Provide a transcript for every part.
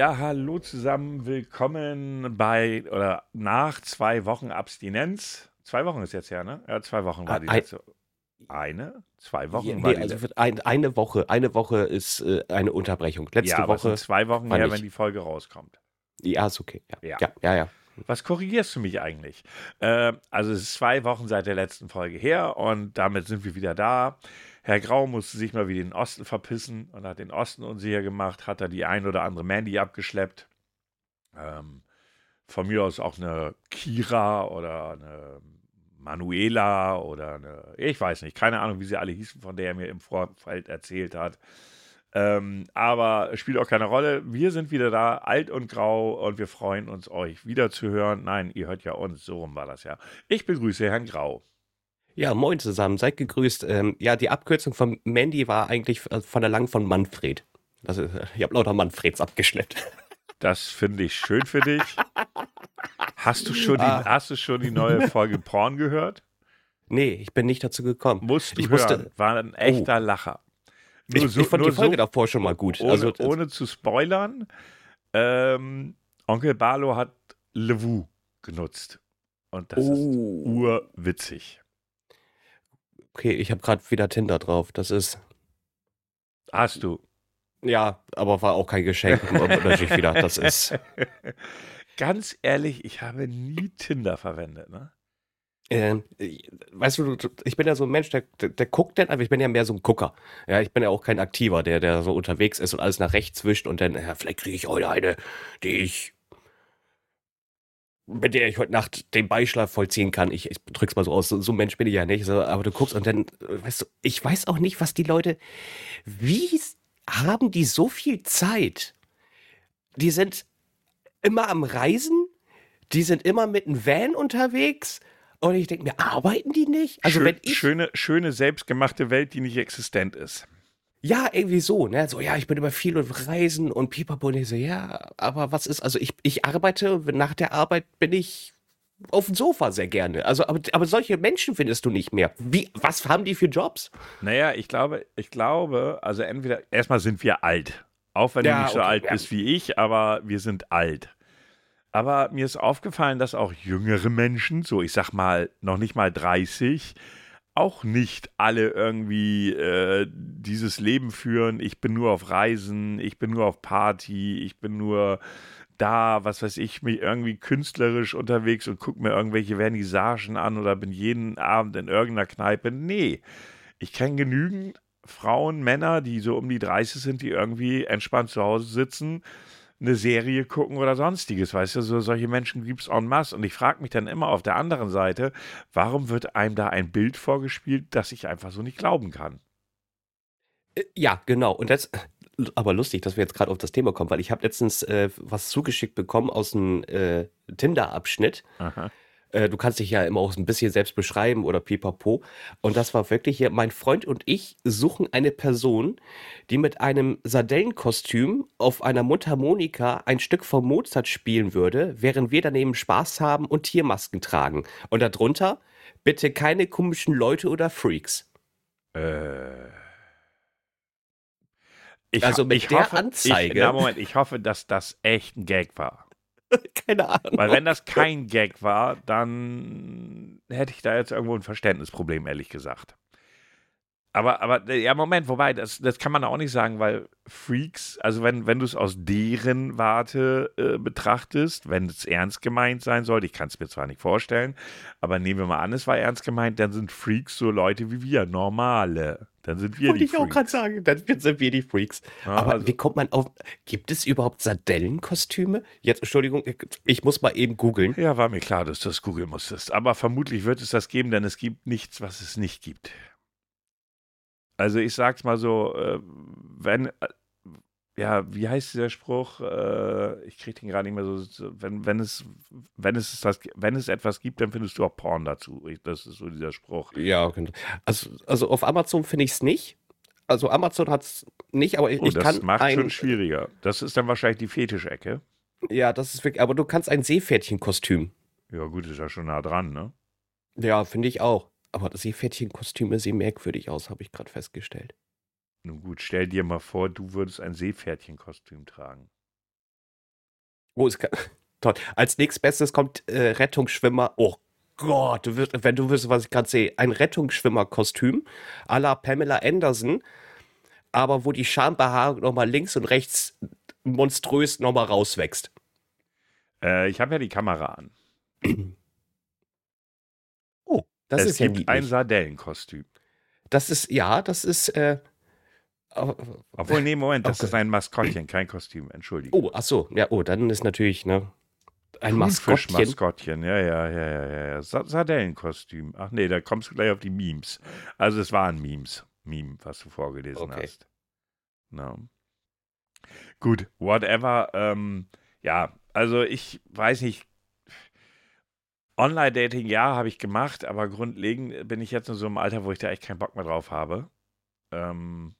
Ja, hallo zusammen, willkommen bei oder nach zwei Wochen Abstinenz. Zwei Wochen ist jetzt her, ne? Ja, zwei Wochen war die Ein- letzte. Eine? Zwei Wochen Ja, war nee, die also ein, eine Woche. Eine Woche ist äh, eine Unterbrechung. Letzte Ja, Woche. zwei Wochen her, wenn die Folge rauskommt. Ja, ist okay. Ja, Ja. ja, ja. ja. Was korrigierst du mich eigentlich? Äh, also es ist zwei Wochen seit der letzten Folge her und damit sind wir wieder da. Herr Grau musste sich mal wieder in den Osten verpissen und hat den Osten unsicher gemacht, hat da die ein oder andere Mandy abgeschleppt. Ähm, von mir aus auch eine Kira oder eine Manuela oder eine, ich weiß nicht, keine Ahnung, wie sie alle hießen, von der er mir im Vorfeld erzählt hat. Ähm, aber spielt auch keine Rolle. Wir sind wieder da, alt und grau, und wir freuen uns, euch wieder zu hören. Nein, ihr hört ja uns, so rum war das ja. Ich begrüße Herrn Grau. Ja, moin zusammen. Seid gegrüßt. Ähm, ja, die Abkürzung von Mandy war eigentlich äh, von der Lang von Manfred. Das ist, äh, ich habe lauter Manfreds abgeschleppt. Das finde ich schön für dich. Hast du schon die, Ah. hast du schon die neue Folge Porn gehört? Nee, ich bin nicht dazu gekommen. Musst du Ich hören. musste- War ein echter Lacher. Ich, ich fand die Folge davor schon mal gut. Ohne, also, ohne zu spoilern, ähm, Onkel Barlo hat Levu genutzt. Und das ist oh, urwitzig. Okay, ich habe gerade wieder Tinder drauf. Das ist, Hast du. ja, aber war auch kein Geschenk. Natürlich wieder. Das ist, Ganz ehrlich, ich habe nie Tinder verwendet, ne? Ähm, weißt du, ich bin ja so ein Mensch, der, der, der guckt dann, aber ich bin ja mehr so ein Gucker. Ja, ich bin ja auch kein Aktiver, der, der so unterwegs ist und alles nach rechts wischt und dann, ja, vielleicht kriege ich heute eine, die ich, mit der ich heute Nacht den Beischlaf vollziehen kann. Ich, ich drück's mal so aus, so, so ein Mensch bin ich ja nicht. So, aber du guckst und dann, äh, weißt du, ich weiß auch nicht, was die Leute, wie haben die so viel Zeit? Die sind immer am Reisen, die sind immer mit einem Van unterwegs. Und ich denke mir, arbeiten die nicht? Also Schö- wenn ich, schöne, schöne selbstgemachte Welt, die nicht existent ist. Ja, irgendwie so, ne? So, ja, ich bin immer viel und reisen und pipapo. Und ich so, ja, aber was ist, also ich, ich arbeite, nach der Arbeit bin ich auf dem Sofa sehr gerne. Also, aber, aber solche Menschen findest du nicht mehr. Wie, was haben die für Jobs? Naja, ich glaube, ich glaube, also entweder, erstmal sind wir alt. Auch wenn Ja, du nicht so okay, alt ja. bist wie ich, aber wir sind alt. Aber mir ist aufgefallen, dass auch jüngere Menschen, so ich sag mal, noch nicht mal 30, auch nicht alle irgendwie äh, dieses Leben führen. Ich bin nur auf Reisen, ich bin nur auf Party, ich bin nur da, was weiß ich, mich irgendwie künstlerisch unterwegs und gucke mir irgendwelche Vernissagen an oder bin jeden Abend in irgendeiner Kneipe. Nee, ich kenne genügend Frauen, Männer, die so um die 30 sind, die irgendwie entspannt zu Hause sitzen, eine Serie gucken oder sonstiges. Weißt du, so solche Menschen gibt es en masse. Und ich frage mich dann immer auf der anderen Seite, warum wird einem da ein Bild vorgespielt, das ich einfach so nicht glauben kann? Äh, Ja, genau. Und das, aber lustig, dass wir jetzt gerade auf das Thema kommen, weil ich habe letztens äh, was zugeschickt bekommen aus einem äh, Tinder-Abschnitt. Aha. Äh, du kannst dich ja immer auch ein bisschen selbst beschreiben oder pipapo. Und das war wirklich hier, mein Freund und ich suchen eine Person, die mit einem Sardellenkostüm auf einer Mundharmonika ein Stück von Mozart spielen würde, während wir daneben Spaß haben und Tiermasken tragen. Und darunter bitte keine komischen Leute oder Freaks. Äh. Ich, Also mit ich der hoffe, Anzeige- Ich, na, Moment, ich hoffe, dass das echt ein Gag war. Keine Ahnung. Weil wenn das kein Gag war, dann hätte ich da jetzt irgendwo ein Verständnisproblem, ehrlich gesagt. Aber, aber, äh, ja, Moment, wobei, das, das kann man auch nicht sagen, weil Freaks, also wenn, wenn du es aus deren Warte äh, betrachtest, wenn es ernst gemeint sein sollte, ich kann es mir zwar nicht vorstellen, aber nehmen wir mal an, es war ernst gemeint, dann sind Freaks so Leute wie wir, normale. Dann sind wir Wollte die ich auch gerade sagen, dann sind wir die Freaks. Ja, Aber also- wie kommt man auf. Gibt es überhaupt Sardellenkostüme? Jetzt, Entschuldigung, ich muss mal eben googeln. Ja, war mir klar, dass du das googeln musstest. Aber vermutlich wird es das geben, denn es gibt nichts, was es nicht gibt. Also ich sag's mal so, äh, wenn, äh, ja, wie heißt dieser Spruch? Äh, ich krieg den gerade nicht mehr so, wenn, wenn es, wenn es das, wenn es etwas gibt, dann findest du auch Porn dazu. Das ist so dieser Spruch. Ja, genau. Also, also auf Amazon finde ich es nicht. Also Amazon hat es nicht, aber ich, Oh, ich das kann macht ein. schon schwieriger. Das ist dann wahrscheinlich die Fetischecke. Ja, das ist wirklich. Aber du kannst ein Seepferdchenkostüm. Ja gut, ist ja schon nah dran, ne? Ja, finde ich auch. Aber das Seepferdchenkostüme sehen merkwürdig aus, habe ich gerade festgestellt. Nun gut, stell dir mal vor, du würdest ein Seepferdchenkostüm tragen. Oh, es kann, toll. Als nächstes kommt äh, Rettungsschwimmer. Oh Gott, du wirst, wenn du wüsstest, was ich gerade sehe, ein Rettungsschwimmerkostüm à la Pamela Anderson, aber wo die Schambehaarung nochmal links und rechts monströs nochmal rauswächst. Äh, ich habe ja die Kamera an. Das es ist ja gibt ein niedlich. Sardellenkostüm. Das ist, ja, das ist, äh, oh, Obwohl, nee, Moment, das Okay. ist ein Maskottchen, kein Kostüm, Entschuldigung. oh, ach so, ja, oh, dann ist natürlich, ne, ein Maskottchen. Maskottchen, ja, ja, ja, ja, ja, ja. Sa Sardellenkostüm. Ach nee, da kommst du gleich auf die Memes. Also es waren Memes. Meme, was du vorgelesen Okay. hast. No. Gut, whatever. Ähm, ja, also ich weiß nicht. Online-Dating, ja, habe ich gemacht, aber grundlegend bin ich jetzt in so einem Alter, wo ich da echt keinen Bock mehr drauf habe. Ähm,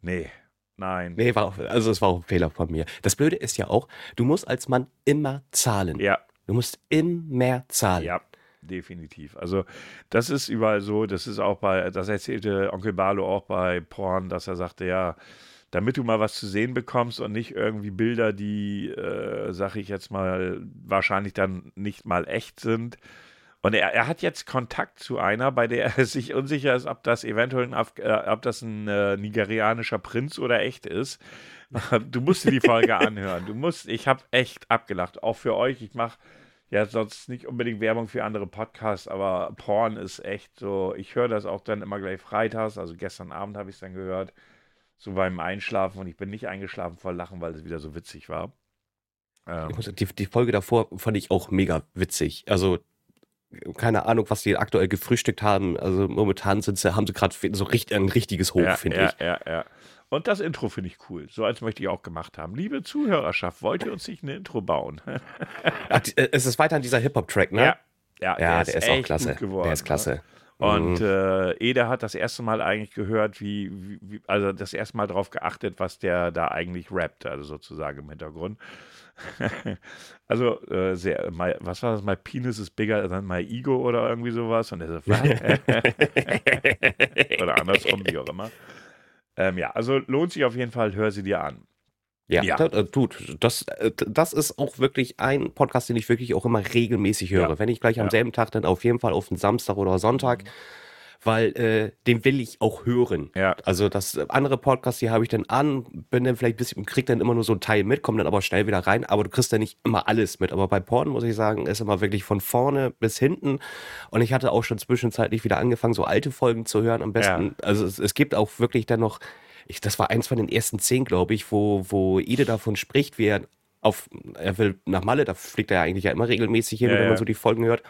nee, nein. Nee, war auch, also es war auch ein Fehler von mir. Das Blöde ist ja auch, du musst als Mann immer zahlen. Ja, Du musst immer zahlen. Ja, definitiv. Also das ist überall so. Das ist auch bei, das erzählte Onkel Barlo auch bei Porn, dass er sagte, ja, damit du mal was zu sehen bekommst und nicht irgendwie Bilder, die, äh, sag ich jetzt mal, wahrscheinlich dann nicht mal echt sind. Und er, er hat jetzt Kontakt zu einer, bei der er sich unsicher ist, ob das eventuell ein, Af äh, ob das ein äh, nigerianischer Prinz oder echt ist. Du musst dir die Folge anhören. Du musst, ich habe echt abgelacht. Auch für euch. Ich mache ja sonst nicht unbedingt Werbung für andere Podcasts, aber Porn ist echt so. Ich höre das auch dann immer gleich freitags. Also gestern Abend habe ich es dann gehört. So beim Einschlafen und ich bin nicht eingeschlafen vor Lachen, weil es wieder so witzig war. Ähm, Die, die Folge davor fand ich auch mega witzig. Also, keine Ahnung, was die aktuell gefrühstückt haben. Also momentan sind sie, haben sie gerade so richtig, ein richtiges Hoch, ja, finde ja, ich. ja, ja. Und das Intro finde ich cool. So als möchte ich auch gemacht haben. Liebe Zuhörerschaft, wollt ihr uns nicht ein Intro bauen? Ach, äh, es ist weiter an dieser Hip-Hop-Track, ne? Ja, ja, Ja, der ist auch echt klasse. gut geworden, Der ist ne? Und Mhm. äh, Ede hat das erste Mal eigentlich gehört, wie, wie, also das erste Mal darauf geachtet, was der da eigentlich rappt, also sozusagen im Hintergrund. also äh, sehr, my, was war das? My penis is bigger than my ego oder irgendwie sowas. Und er so, was? oder andersrum, wie auch immer. Ähm, ja, also lohnt sich auf jeden Fall, hör sie dir an. Ja, Ja. Äh, tut, das, äh, das ist auch wirklich ein Podcast, den ich wirklich auch immer regelmäßig höre. Ja. Wenn ich gleich am Ja. selben Tag, dann auf jeden Fall auf den Samstag oder Sonntag, weil äh, den will ich auch hören. Ja, Also das äh, andere Podcast, die habe ich dann an, bin dann vielleicht ein bisschen, krieg dann immer nur so einen Teil mit, komme dann aber schnell wieder rein, aber du kriegst dann nicht immer alles mit. Aber bei Porn muss ich sagen, ist immer wirklich von vorne bis hinten. Und ich hatte auch schon zwischenzeitlich wieder angefangen, so alte Folgen zu hören. Am besten, also es, es gibt auch wirklich dann noch, ich, das war eins von den ersten zehn, glaube ich, wo, wo Ide davon spricht, wie er auf, er will nach Malle, da fliegt er ja eigentlich ja immer regelmäßig hin, Ja, wenn man so die Folgen hört.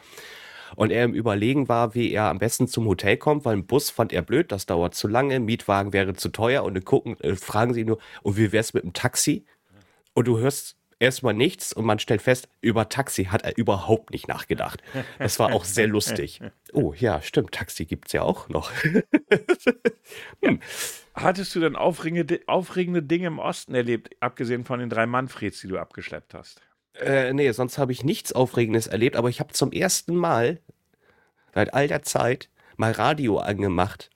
Und er im Überlegen war, wie er am besten zum Hotel kommt, weil ein Bus fand er blöd, das dauert zu lange, Mietwagen wäre zu teuer und gucken, äh, fragen sie ihn nur, und wie wär's mit dem Taxi? Und du hörst erstmal nichts und man stellt fest, über Taxi hat er überhaupt nicht nachgedacht. Das war auch sehr lustig. Oh ja, stimmt, Taxi gibt's ja auch noch. Hattest du denn aufregende, aufregende Dinge im Osten erlebt, abgesehen von den drei Manfreds, die du abgeschleppt hast? Äh, nee, sonst habe ich nichts Aufregendes erlebt, aber ich habe zum ersten Mal seit all der Zeit mal Radio angemacht.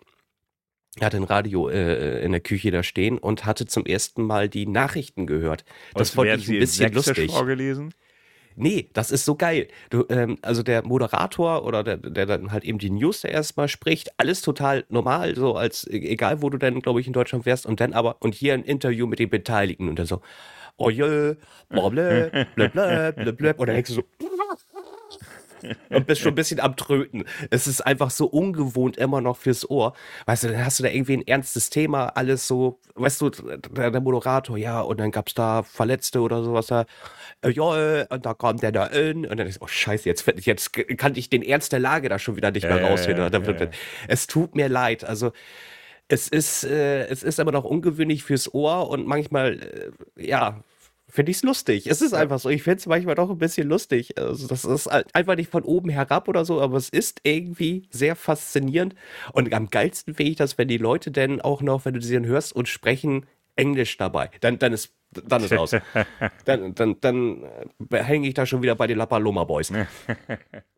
Ich hatte ein Radio äh, in der Küche da stehen und hatte zum ersten Mal die Nachrichten gehört. Das Und fand ich ein in bisschen lustig. vorgelesen? Nee, das ist so geil. Du, ähm, also der Moderator oder der, der dann halt eben die News da erstmal spricht, alles total normal, so als e- egal wo du denn, glaube ich, in Deutschland wärst und dann aber und hier ein Interview mit den Beteiligten und dann so, oh je, blablabla, blablabla, blablabla. und dann denkst du so, und bist schon ein bisschen am Tröten. Es ist einfach so ungewohnt immer noch fürs Ohr. Weißt du, dann hast du da irgendwie ein ernstes Thema, alles so, weißt du, der, der Moderator, ja, und dann gab's da Verletzte oder sowas da. Äh, Ja, äh, und da kommt der da in. Und dann ist, oh scheiße, jetzt, jetzt kann ich den Ernst der Lage da schon wieder nicht mehr Ja, rausfinden. ja, ja. Es tut mir leid. Also es ist, äh, es ist aber noch ungewöhnlich fürs Ohr und manchmal, äh, ja, finde ich es lustig. Es ist einfach so. Ich finde es manchmal doch ein bisschen lustig. Also das ist halt einfach nicht von oben herab oder so, aber es ist irgendwie sehr faszinierend. Und am geilsten finde ich das, wenn die Leute denn auch noch, wenn du sie dann hörst und sprechen Englisch dabei. Dann, dann ist dann ist aus. dann dann, dann äh, hänge ich da schon wieder bei den La Paloma Boys.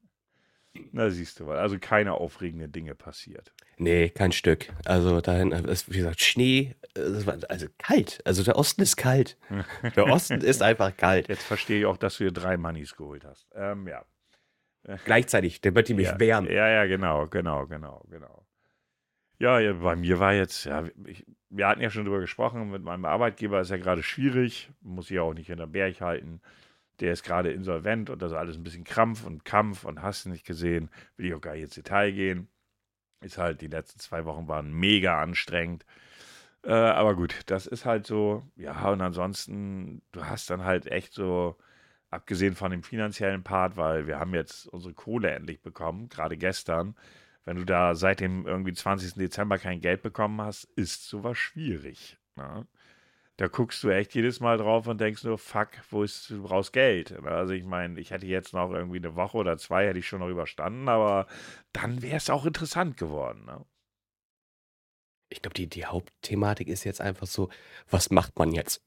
Na, siehst du mal. Also keine aufregenden Dinge passiert. Nee, kein Stück. Also dahin ist, wie gesagt, Schnee, war also kalt. Also der Osten ist kalt. Der Osten ist einfach kalt. Jetzt verstehe ich auch, dass du dir drei Mannis geholt hast. Ähm, ja. Gleichzeitig, der wird mich ja. wärmen. Ja, ja, genau, genau, genau, genau. Ja, ja, bei mir war jetzt, ja, ich, wir hatten ja schon drüber gesprochen, mit meinem Arbeitgeber ist ja gerade schwierig, muss ich ja auch nicht hinter Berg halten. Der ist gerade insolvent und das ist alles ein bisschen Krampf und Kampf und hast du nicht gesehen, will ich auch gar nicht ins Detail gehen. Ist halt, die letzten zwei Wochen waren mega anstrengend. Äh, aber gut, das ist halt so, ja, und ansonsten, du hast dann halt echt so, abgesehen von dem finanziellen Part, weil wir haben jetzt unsere Kohle endlich bekommen, gerade gestern. Wenn du da seit dem irgendwie 20. Dezember kein Geld bekommen hast, ist sowas schwierig. Ne? Da guckst du echt jedes Mal drauf und denkst nur, fuck, wo ist, du brauchst Geld. Also ich meine, ich hätte jetzt noch irgendwie eine Woche oder zwei, hätte ich schon noch überstanden, aber dann wäre es auch interessant geworden. Ne? Ich glaube, die, die Hauptthematik ist jetzt einfach so, was macht man jetzt?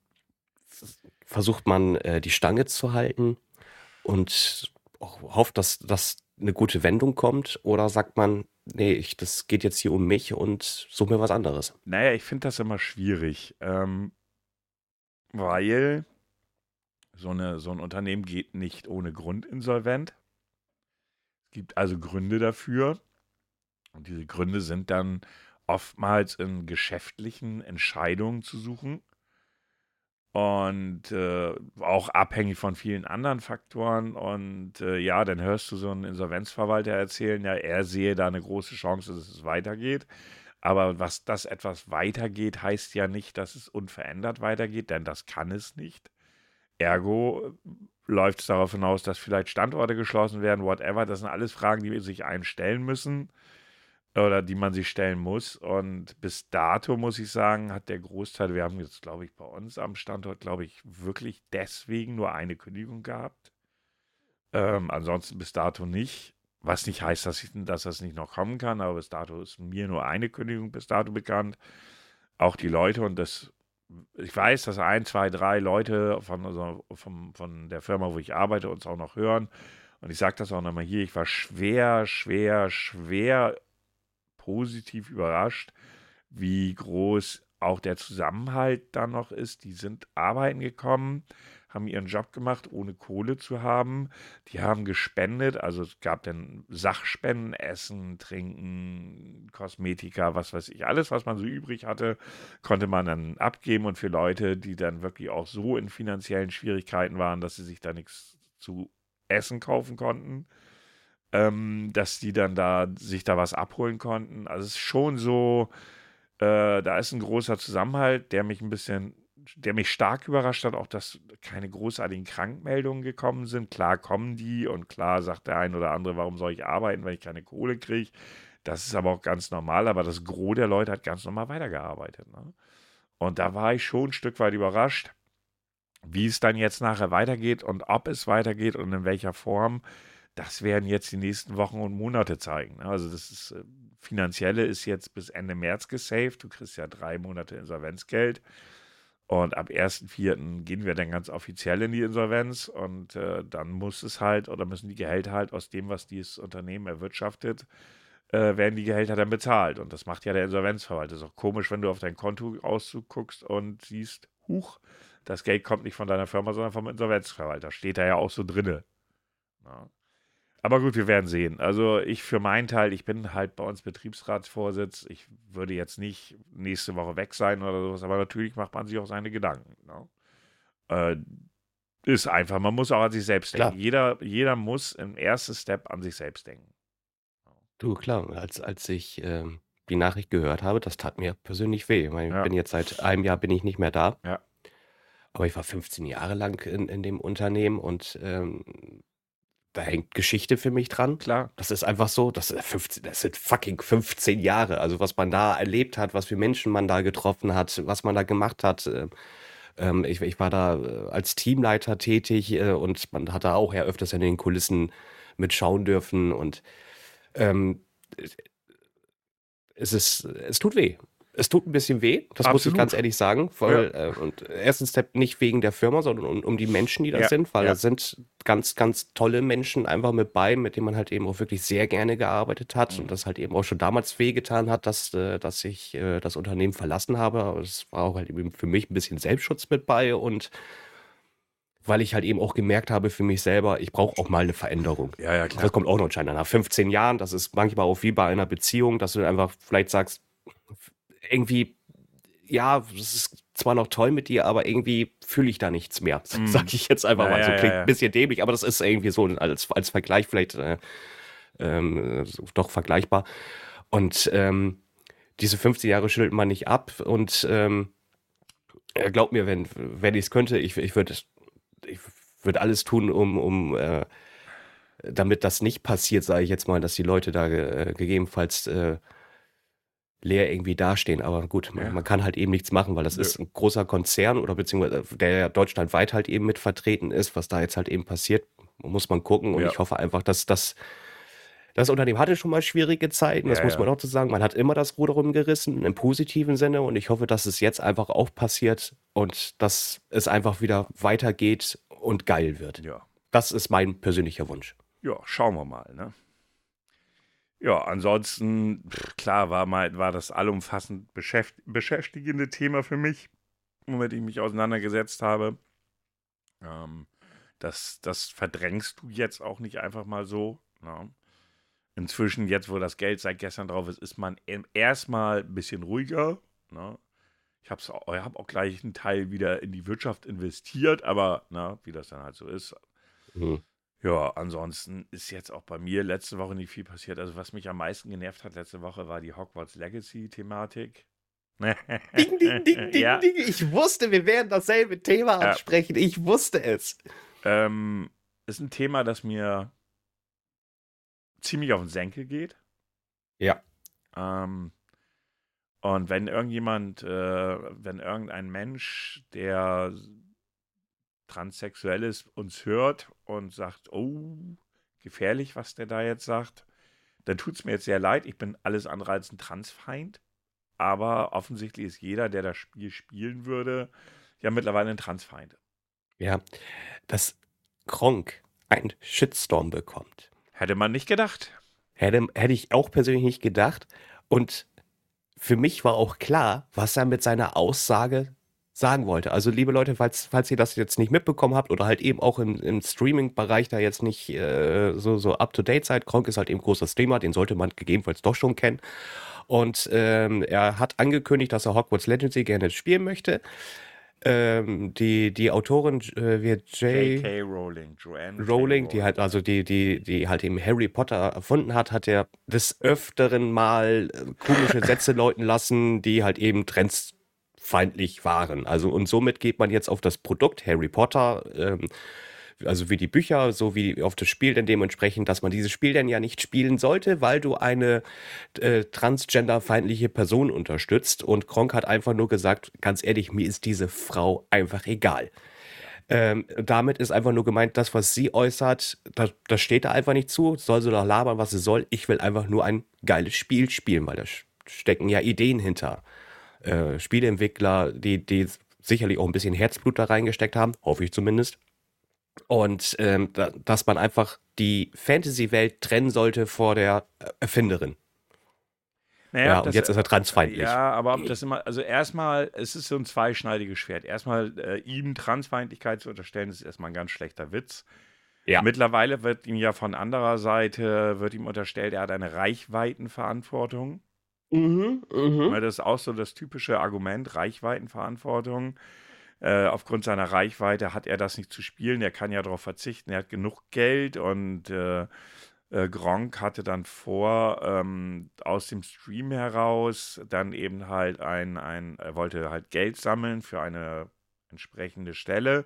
Versucht man äh, die Stange zu halten und hofft, dass das eine gute Wendung kommt? Oder sagt man, nee, ich, das geht jetzt hier um mich und suche mir was anderes? Naja, ich finde das immer schwierig, ähm, weil so, eine, so ein Unternehmen geht nicht ohne Grund insolvent. Es gibt also Gründe dafür. Und diese Gründe sind dann oftmals in geschäftlichen Entscheidungen zu suchen und äh, auch abhängig von vielen anderen Faktoren. Und äh, ja, dann hörst du so einen Insolvenzverwalter erzählen, ja, er sehe da eine große Chance, dass es weitergeht. Aber was das etwas weitergeht, heißt ja nicht, dass es unverändert weitergeht, denn das kann es nicht. Ergo läuft es darauf hinaus, dass vielleicht Standorte geschlossen werden, whatever. Das sind alles Fragen, die sich einstellen müssen oder die man sich stellen muss. Und bis dato muss ich sagen, hat der Großteil, wir haben jetzt, glaube ich, bei uns am Standort, glaube ich, wirklich deswegen nur eine Kündigung gehabt. Ähm, ansonsten bis dato nicht. Was nicht heißt, dass, ich, dass das nicht noch kommen kann, aber bis dato ist mir nur eine Kündigung bis dato bekannt. Auch die Leute und das, ich weiß, dass ein, zwei, drei Leute von, also von, von der Firma, wo ich arbeite, uns auch noch hören. Und ich sage das auch nochmal hier, ich war schwer, schwer, schwer positiv überrascht, wie groß auch der Zusammenhalt dann noch ist. Die sind arbeiten gekommen, haben ihren Job gemacht, ohne Kohle zu haben. Die haben gespendet, also es gab dann Sachspenden, Essen, Trinken, Kosmetika, was weiß ich, alles, was man so übrig hatte, konnte man dann abgeben. Und für Leute, die dann wirklich auch so in finanziellen Schwierigkeiten waren, dass sie sich da nichts zu essen kaufen konnten, ähm, dass die dann da sich da was abholen konnten. Also es ist schon so, äh, da ist ein großer Zusammenhalt, der mich ein bisschen, der mich stark überrascht hat, auch dass keine großartigen Krankmeldungen gekommen sind. Klar kommen die und klar sagt der ein oder andere, warum soll ich arbeiten, wenn ich keine Kohle kriege. Das ist aber auch ganz normal, aber das Gros der Leute hat ganz normal weitergearbeitet. Ne? Und da war ich schon ein Stück weit überrascht, wie es dann jetzt nachher weitergeht und ob es weitergeht und in welcher Form das werden jetzt die nächsten Wochen und Monate zeigen. Ne? Also das ist, äh, finanzielle ist jetzt bis Ende März gesaved. Du kriegst ja drei Monate Insolvenzgeld. Und ab 1.4. gehen wir dann ganz offiziell in die Insolvenz und äh, dann muss es halt oder müssen die Gehälter halt aus dem, was dieses Unternehmen erwirtschaftet, äh, werden die Gehälter dann bezahlt. Und das macht ja der Insolvenzverwalter. Ist auch komisch, wenn du auf dein Kontoauszug guckst und siehst, huch, das Geld kommt nicht von deiner Firma, sondern vom Insolvenzverwalter. Steht da ja auch so drinne. Ja. Aber gut, wir werden sehen. Also ich für meinen Teil, ich bin halt bei uns Betriebsratsvorsitz. Ich würde jetzt nicht nächste Woche weg sein oder sowas, aber natürlich macht man sich auch seine Gedanken. Ne? Äh, ist einfach, man muss auch an sich selbst Klar. denken. Jeder, jeder muss im ersten Step an sich selbst denken. Du, klar, als, als ich ähm, die Nachricht gehört habe, das tat mir persönlich weh. Ich, Ja. ich bin jetzt seit einem Jahr bin ich nicht mehr da. Ja. Aber ich war 15 Jahre lang in, in dem Unternehmen und ähm, da hängt Geschichte für mich dran. Klar. Das ist einfach so, das, ist 15, das sind fucking 15 Jahre. Also was man da erlebt hat, was für Menschen man da getroffen hat, was man da gemacht hat. ähm, Ähm, ich, ich war da äh, als Teamleiter tätig äh, und man hat da auch ja öfters in den Kulissen mitschauen dürfen und ähm, es ist, es tut weh. Es tut ein bisschen weh, das Absolut. muss ich ganz ehrlich sagen. Weil, ja. äh, und erstens nicht wegen der Firma, sondern um, um die Menschen, die da ja. sind, weil ja. da sind ganz, ganz tolle Menschen einfach mit bei, mit denen man halt eben auch wirklich sehr gerne gearbeitet hat mhm. und das halt eben auch schon damals wehgetan hat, dass, äh, dass ich äh, das Unternehmen verlassen habe. Aber es war auch halt eben für mich ein bisschen Selbstschutz mit bei und weil ich halt eben auch gemerkt habe für mich selber, ich brauche auch mal eine Veränderung. Ja, ja, klar. Das kommt auch noch anscheinend nach 15 Jahren. Das ist manchmal auch wie bei einer Beziehung, dass du einfach vielleicht sagst, irgendwie, ja, es ist zwar noch toll mit dir, aber irgendwie fühle ich da nichts mehr. Mm. Sag ich jetzt einfach ja, mal so. Klingt ja, ein bisschen dämlich, aber das ist irgendwie so als, als Vergleich vielleicht äh, ähm, doch vergleichbar. Und ähm, diese 15 Jahre schüttelt man nicht ab und ähm, glaub mir, wenn, wenn ich es könnte, ich, ich würde ich würde alles tun, um, um äh, damit das nicht passiert, sage ich jetzt mal, dass die Leute da äh, gegebenenfalls äh, leer irgendwie dastehen. Aber gut, man, ja. man, kann halt eben nichts machen, weil das ja. ist ein großer Konzern oder beziehungsweise der deutschlandweit halt eben mit vertreten ist, was da jetzt halt eben passiert, muss man gucken. Und ja. ich hoffe einfach, dass das das Unternehmen hatte schon mal schwierige Zeiten, das muss man auch zu sagen. Man hat immer das Ruder rumgerissen, im positiven Sinne. Und ich hoffe, dass es jetzt einfach auch passiert und dass es einfach wieder weitergeht und geil wird. Ja. Das ist mein persönlicher Wunsch. Ja, schauen wir mal, ne? Ja, ansonsten, klar, war, mal, war das allumfassend beschäft beschäftigende Thema für mich, womit ich mich auseinandergesetzt habe. Ähm, das, das verdrängst du jetzt auch nicht einfach mal so. Ne? Inzwischen, jetzt wo das Geld seit gestern drauf ist, ist man erstmal ein bisschen ruhiger. Ne? Ich habe hab auch gleich einen Teil wieder in die Wirtschaft investiert, aber na, wie das dann halt so ist. Mhm. Ja, ansonsten ist jetzt auch bei mir letzte Woche nicht viel passiert. Also was mich am meisten genervt hat letzte Woche war die Hogwarts Legacy-Thematik. ding, ding, ding, ding, ja. ding. Ich wusste, wir werden dasselbe Thema ansprechen. Ja. Ich wusste es. Ähm, ist ein Thema, das mir ziemlich auf den Senkel geht. Ja. Ähm, und wenn irgendjemand, äh, wenn irgendein Mensch, der transsexuell ist, uns hört und sagt, oh, gefährlich, was der da jetzt sagt, dann tut es mir jetzt sehr leid. Ich bin alles andere als ein Transfeind. Aber offensichtlich ist jeder, der das Spiel spielen würde, ja mittlerweile ein Transfeind. Ja, dass Kronk einen Shitstorm bekommt. Hätte man nicht gedacht. Hätte, hätte ich auch persönlich nicht gedacht. Und für mich war auch klar, was er mit seiner Aussage sagen wollte. Also liebe Leute, falls, falls ihr das jetzt nicht mitbekommen habt oder halt eben auch im, im Streaming-Bereich da jetzt nicht äh, so, so up-to-date seid, Kronk ist halt eben großer Streamer, den sollte man gegebenenfalls doch schon kennen. Und ähm, er hat angekündigt, dass er Hogwarts Legacy gerne spielen möchte. Ähm, die, die Autorin äh, wird J.K. Rowling, Joanne Rowling, die halt also die, die, die halt eben Harry Potter erfunden hat, hat er des Öfteren mal äh, komische Sätze läuten lassen, die halt eben Trends feindlich waren. Also und somit geht man jetzt auf das Produkt Harry Potter, ähm, also wie die Bücher, so wie auf das Spiel dann dementsprechend, dass man dieses Spiel dann ja nicht spielen sollte, weil du eine äh, transgenderfeindliche Person unterstützt. Und Kronk hat einfach nur gesagt, ganz ehrlich, mir ist diese Frau einfach egal. Ähm, damit ist einfach nur gemeint, das, was sie äußert, das, das steht da einfach nicht zu. Soll sie doch labern, was sie soll. Ich will einfach nur ein geiles Spiel spielen, weil da stecken ja Ideen hinter. Äh, Spieleentwickler, die, die sicherlich auch ein bisschen Herzblut da reingesteckt haben, hoffe ich zumindest. Und ähm, da, dass man einfach die Fantasy-Welt trennen sollte vor der Erfinderin. Naja, ja, und das, jetzt ist er transfeindlich. Ja, aber ob das immer, also erstmal, es ist so ein zweischneidiges Schwert. Erstmal äh, ihm Transfeindlichkeit zu unterstellen, ist erstmal ein ganz schlechter Witz. Ja. Mittlerweile wird ihm ja von anderer Seite, wird ihm unterstellt, er hat eine Reichweitenverantwortung. Mhm, mh. Das ist auch so das typische Argument, Reichweitenverantwortung. Äh, aufgrund seiner Reichweite hat er das nicht zu spielen. Er kann ja darauf verzichten. Er hat genug Geld und äh, äh, Gronk hatte dann vor, ähm, aus dem Stream heraus dann eben halt ein, ein, er wollte halt Geld sammeln für eine entsprechende Stelle.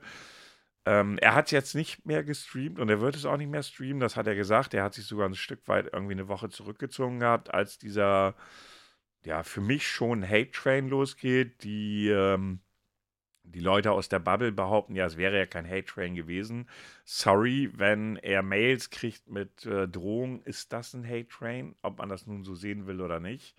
Ähm, er hat es jetzt nicht mehr gestreamt und er wird es auch nicht mehr streamen, das hat er gesagt. Er hat sich sogar ein Stück weit irgendwie eine Woche zurückgezogen gehabt, als dieser, ja, für mich schon Hate Train losgeht. Die, ähm, die Leute aus der Bubble behaupten, ja, es wäre ja kein Hate Train gewesen. Sorry, wenn er Mails kriegt mit äh, Drohungen, ist das ein Hate Train, ob man das nun so sehen will oder nicht.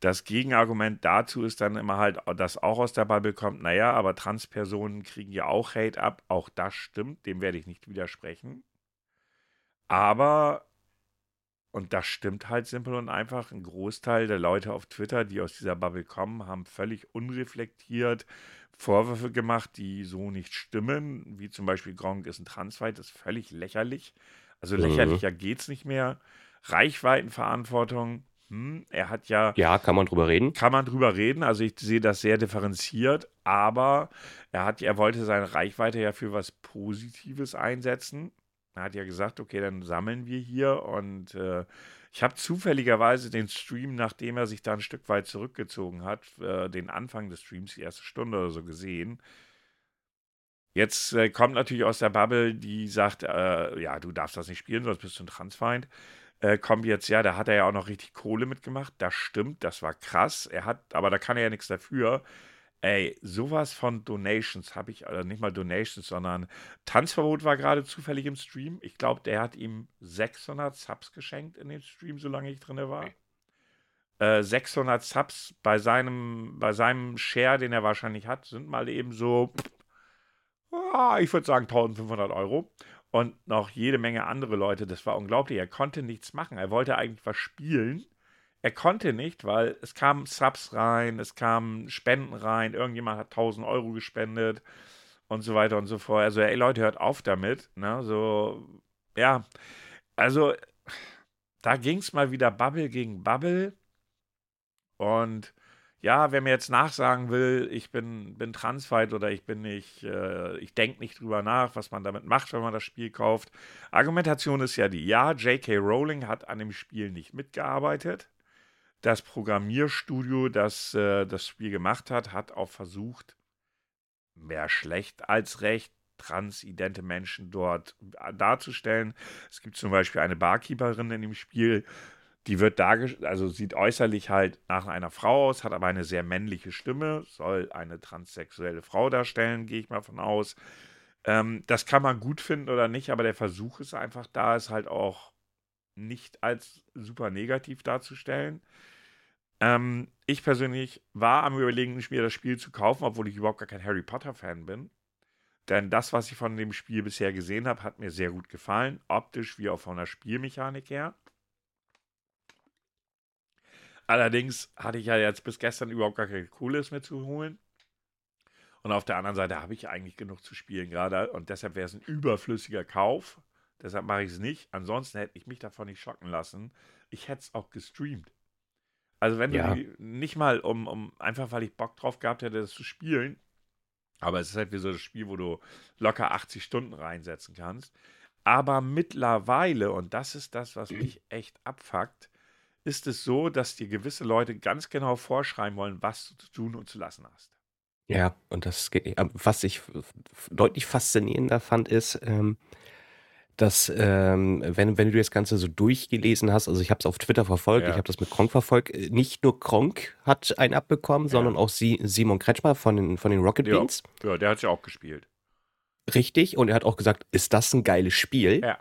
Das Gegenargument dazu ist dann immer halt, dass auch aus der Bubble kommt, naja, aber Transpersonen kriegen ja auch Hate ab. Auch das stimmt, dem werde ich nicht widersprechen. Aber, und das stimmt halt simpel und einfach, ein Großteil der Leute auf Twitter, die aus dieser Bubble kommen, haben völlig unreflektiert Vorwürfe gemacht, die so nicht stimmen, wie zum Beispiel Gronk ist ein Transfight, das ist völlig lächerlich. Also Mhm. lächerlicher geht's nicht mehr. Reichweitenverantwortung, hm, er hat ja Ja, kann man drüber reden. kann man drüber reden. Also ich sehe das sehr differenziert, aber er hat, er wollte seine Reichweite ja für was Positives einsetzen. Er hat ja gesagt, okay, dann sammeln wir hier und äh, ich habe zufälligerweise den Stream, nachdem er sich da ein Stück weit zurückgezogen hat, äh, den Anfang des Streams, die erste Stunde oder so gesehen. Jetzt äh, kommt natürlich aus der Bubble, die sagt, äh, ja, du darfst das nicht spielen, sonst bist du ein Transfeind äh, kommt jetzt, ja, da hat er ja auch noch richtig Kohle mitgemacht. Das stimmt, das war krass. Er hat, aber da kann er ja nichts dafür. Ey, sowas von Donations habe ich, oder nicht mal Donations, sondern Tanzverbot war gerade zufällig im Stream. Ich glaube, der hat ihm 600 Subs geschenkt in dem Stream, solange ich drin war. Äh, 600 Subs bei seinem, bei seinem Share, den er wahrscheinlich hat, sind mal eben so, ah, ich würde sagen 1500 Euro und noch jede Menge andere Leute. Das war unglaublich. Er konnte nichts machen. Er wollte eigentlich was spielen. Er konnte nicht, weil es kamen Subs rein, es kamen Spenden rein, irgendjemand hat 1000 Euro gespendet und so weiter und so fort. Also, ey Leute, hört auf damit. Ne? So, ja, also da ging es mal wieder Bubble gegen Bubble. Und ja, wer mir jetzt nachsagen will, ich bin, bin transfight oder ich bin nicht, äh, ich denke nicht drüber nach, was man damit macht, wenn man das Spiel kauft. Argumentation ist ja die, ja, J.K. Rowling hat an dem Spiel nicht mitgearbeitet. Das Programmierstudio, das äh, das Spiel gemacht hat, hat auch versucht, mehr schlecht als recht, transidente Menschen dort darzustellen. Es gibt zum Beispiel eine Barkeeperin in dem Spiel, die wird also sieht äußerlich halt nach einer Frau aus, hat aber eine sehr männliche Stimme, soll eine transsexuelle Frau darstellen, gehe ich mal von aus. Ähm, das kann man gut finden oder nicht, aber der Versuch ist einfach da, es halt auch nicht als super negativ darzustellen. Ähm, ich persönlich war am Überlegen, mir das Spiel zu kaufen, obwohl ich überhaupt gar kein Harry Potter-Fan bin. Denn das, was ich von dem Spiel bisher gesehen habe, hat mir sehr gut gefallen. Optisch wie auch von der Spielmechanik her. Allerdings hatte ich ja jetzt bis gestern überhaupt gar keine Kohle, es mir zu holen. Und auf der anderen Seite habe ich eigentlich genug zu spielen gerade. Und deshalb wäre es ein überflüssiger Kauf. Deshalb mache ich es nicht. Ansonsten hätte ich mich davon nicht schocken lassen. Ich hätte es auch gestreamt. Also wenn Ja. du nicht mal um, um, einfach weil ich Bock drauf gehabt hätte, das zu spielen. Aber es ist halt wie so das Spiel, wo du locker 80 Stunden reinsetzen kannst. Aber mittlerweile, und das ist das, was mich echt abfuckt, ist es so, dass dir gewisse Leute ganz genau vorschreiben wollen, was du zu tun und zu lassen hast. Ja, und das geht. Aber Was ich deutlich faszinierender fand, ist, ähm, dass, ähm, wenn, wenn du das Ganze so durchgelesen hast, also ich habe es auf Twitter verfolgt, Ja. ich habe das mit Kronk verfolgt, äh, nicht nur Kronk hat einen abbekommen, sondern auch Sie, Simon Kretschmer von den, von den Rocket Ja. Beans. Ja, der hat ja auch gespielt. Richtig, und er hat auch gesagt, ist das ein geiles Spiel? Ja.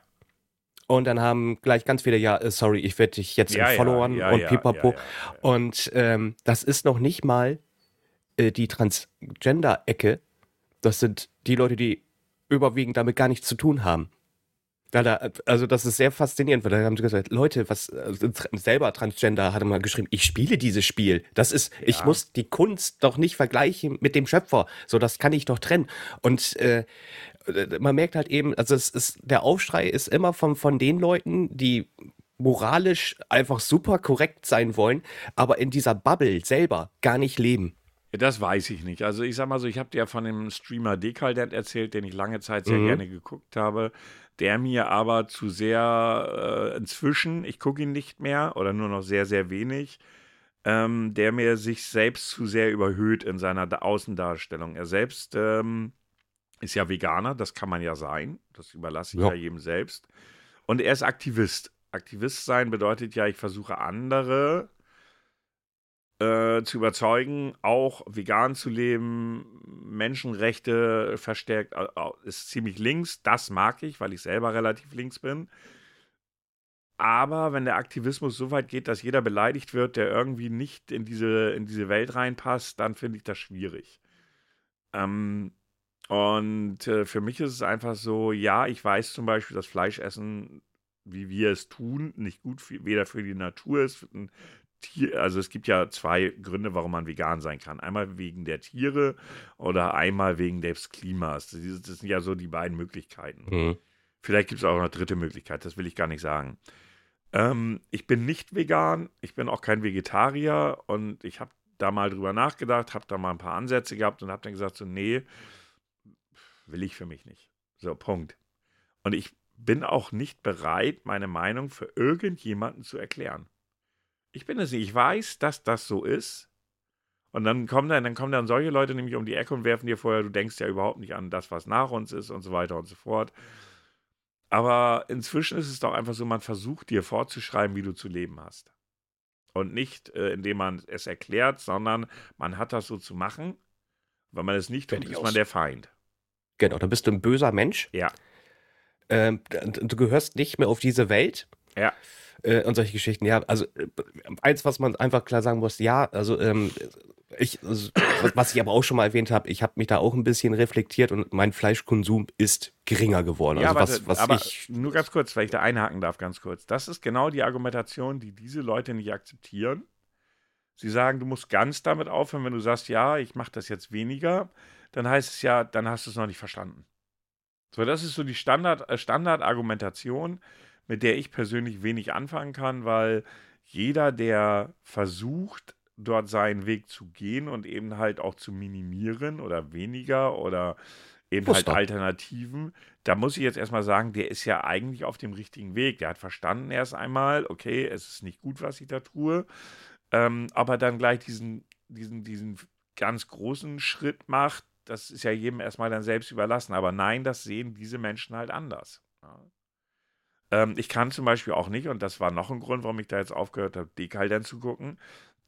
Und dann haben gleich ganz viele, ja, äh, sorry, ich werde dich jetzt Ja, ja, followern ja, und ja, pipapo. ja, ja, ja. Und ähm, das ist noch nicht mal äh, die Transgender-Ecke. Das sind die Leute, die überwiegend damit gar nichts zu tun haben. Da, da, also das ist sehr faszinierend, weil da haben sie gesagt, Leute, was tra- selber Transgender hatte mal geschrieben, ich spiele dieses Spiel. Das ist, ich Ja. muss die Kunst doch nicht vergleichen mit dem Schöpfer. So, das kann ich doch trennen. Und äh, äh, man merkt halt eben, also es ist, der Aufschrei ist immer von, von den Leuten, die moralisch einfach super korrekt sein wollen, aber in dieser Bubble selber gar nicht leben. Das weiß ich nicht. Also ich sag mal so, ich habe dir ja von dem Streamer Dekaldent erzählt, den ich lange Zeit sehr Mhm. gerne geguckt habe, der mir aber zu sehr äh, inzwischen, ich gucke ihn nicht mehr oder nur noch sehr, sehr wenig, ähm, der mir sich selbst zu sehr überhöht in seiner Da- Außendarstellung. Er selbst ähm, ist ja Veganer, das kann man ja sein, das überlasse ich Ja. ja jedem selbst. Und er ist Aktivist. Aktivist sein bedeutet ja, ich versuche andere äh, zu überzeugen, auch vegan zu leben, Menschenrechte verstärkt, ist ziemlich links. Das mag ich, weil ich selber relativ links bin. aber wenn der Aktivismus so weit geht, dass jeder beleidigt wird, der irgendwie nicht in diese, in diese Welt reinpasst, dann finde ich das schwierig. Ähm, und äh, für mich ist es einfach so, ja, ich weiß zum Beispiel, dass Fleischessen, wie wir es tun, nicht gut für, weder für die Natur ist. Tier, also es gibt ja zwei Gründe, warum man vegan sein kann. Einmal wegen der Tiere oder einmal wegen des Klimas. Das, sind ja so die beiden Möglichkeiten. Mhm. Vielleicht gibt es auch eine dritte Möglichkeit, das will ich gar nicht sagen. Ähm, ich bin nicht vegan, ich bin auch kein Vegetarier und ich habe da mal drüber nachgedacht, habe da mal ein paar Ansätze gehabt und habe dann gesagt, so, nee, will ich für mich nicht. So, Punkt. Und ich bin auch nicht bereit, meine Meinung für irgendjemanden zu erklären. Ich bin es nicht. Ich weiß, dass das so ist. Und dann kommen dann, dann kommen dann solche Leute nämlich um die Ecke und werfen dir vorher, du denkst ja überhaupt nicht an das, was nach uns ist und so weiter und so fort. Aber inzwischen ist es doch einfach so, man versucht dir vorzuschreiben, wie du zu leben hast. Und nicht, äh, indem man es erklärt, sondern man hat das so zu machen. Wenn man es nicht tut, ist man der Feind. Genau, da bist du ein böser Mensch. Ja. Ähm, du gehörst nicht mehr auf diese Welt. Ja. Äh, und solche Geschichten. Ja, also äh, eins, was man einfach klar sagen muss, ja, also ähm, ich, also, was ich aber auch schon mal erwähnt habe, ich habe mich da auch ein bisschen reflektiert und mein Fleischkonsum ist geringer geworden. Ja, also was, was aber ich, nur ganz kurz, weil ich da einhaken darf, ganz kurz. Das ist genau die Argumentation, die diese Leute nicht akzeptieren. Sie sagen, du musst ganz damit aufhören, wenn du sagst, ja, ich mache das jetzt weniger, dann heißt es ja, dann hast du es noch nicht verstanden. So, das ist so die Standard, äh, Standardargumentation, mit der ich persönlich wenig anfangen kann, weil jeder, der versucht, dort seinen Weg zu gehen und eben halt auch zu minimieren oder weniger oder eben halt Alternativen, da muss ich jetzt erstmal sagen, der ist ja eigentlich auf dem richtigen Weg. Der hat verstanden erst einmal, okay, es ist nicht gut, was ich da tue, ähm, aber dann gleich diesen, diesen, diesen ganz großen Schritt macht, das ist ja jedem erstmal dann selbst überlassen. Aber nein, das sehen diese Menschen halt anders. Ja. Ähm, ich kann zum Beispiel auch nicht, und das war noch ein Grund, warum ich da jetzt aufgehört habe, Dekal zu gucken,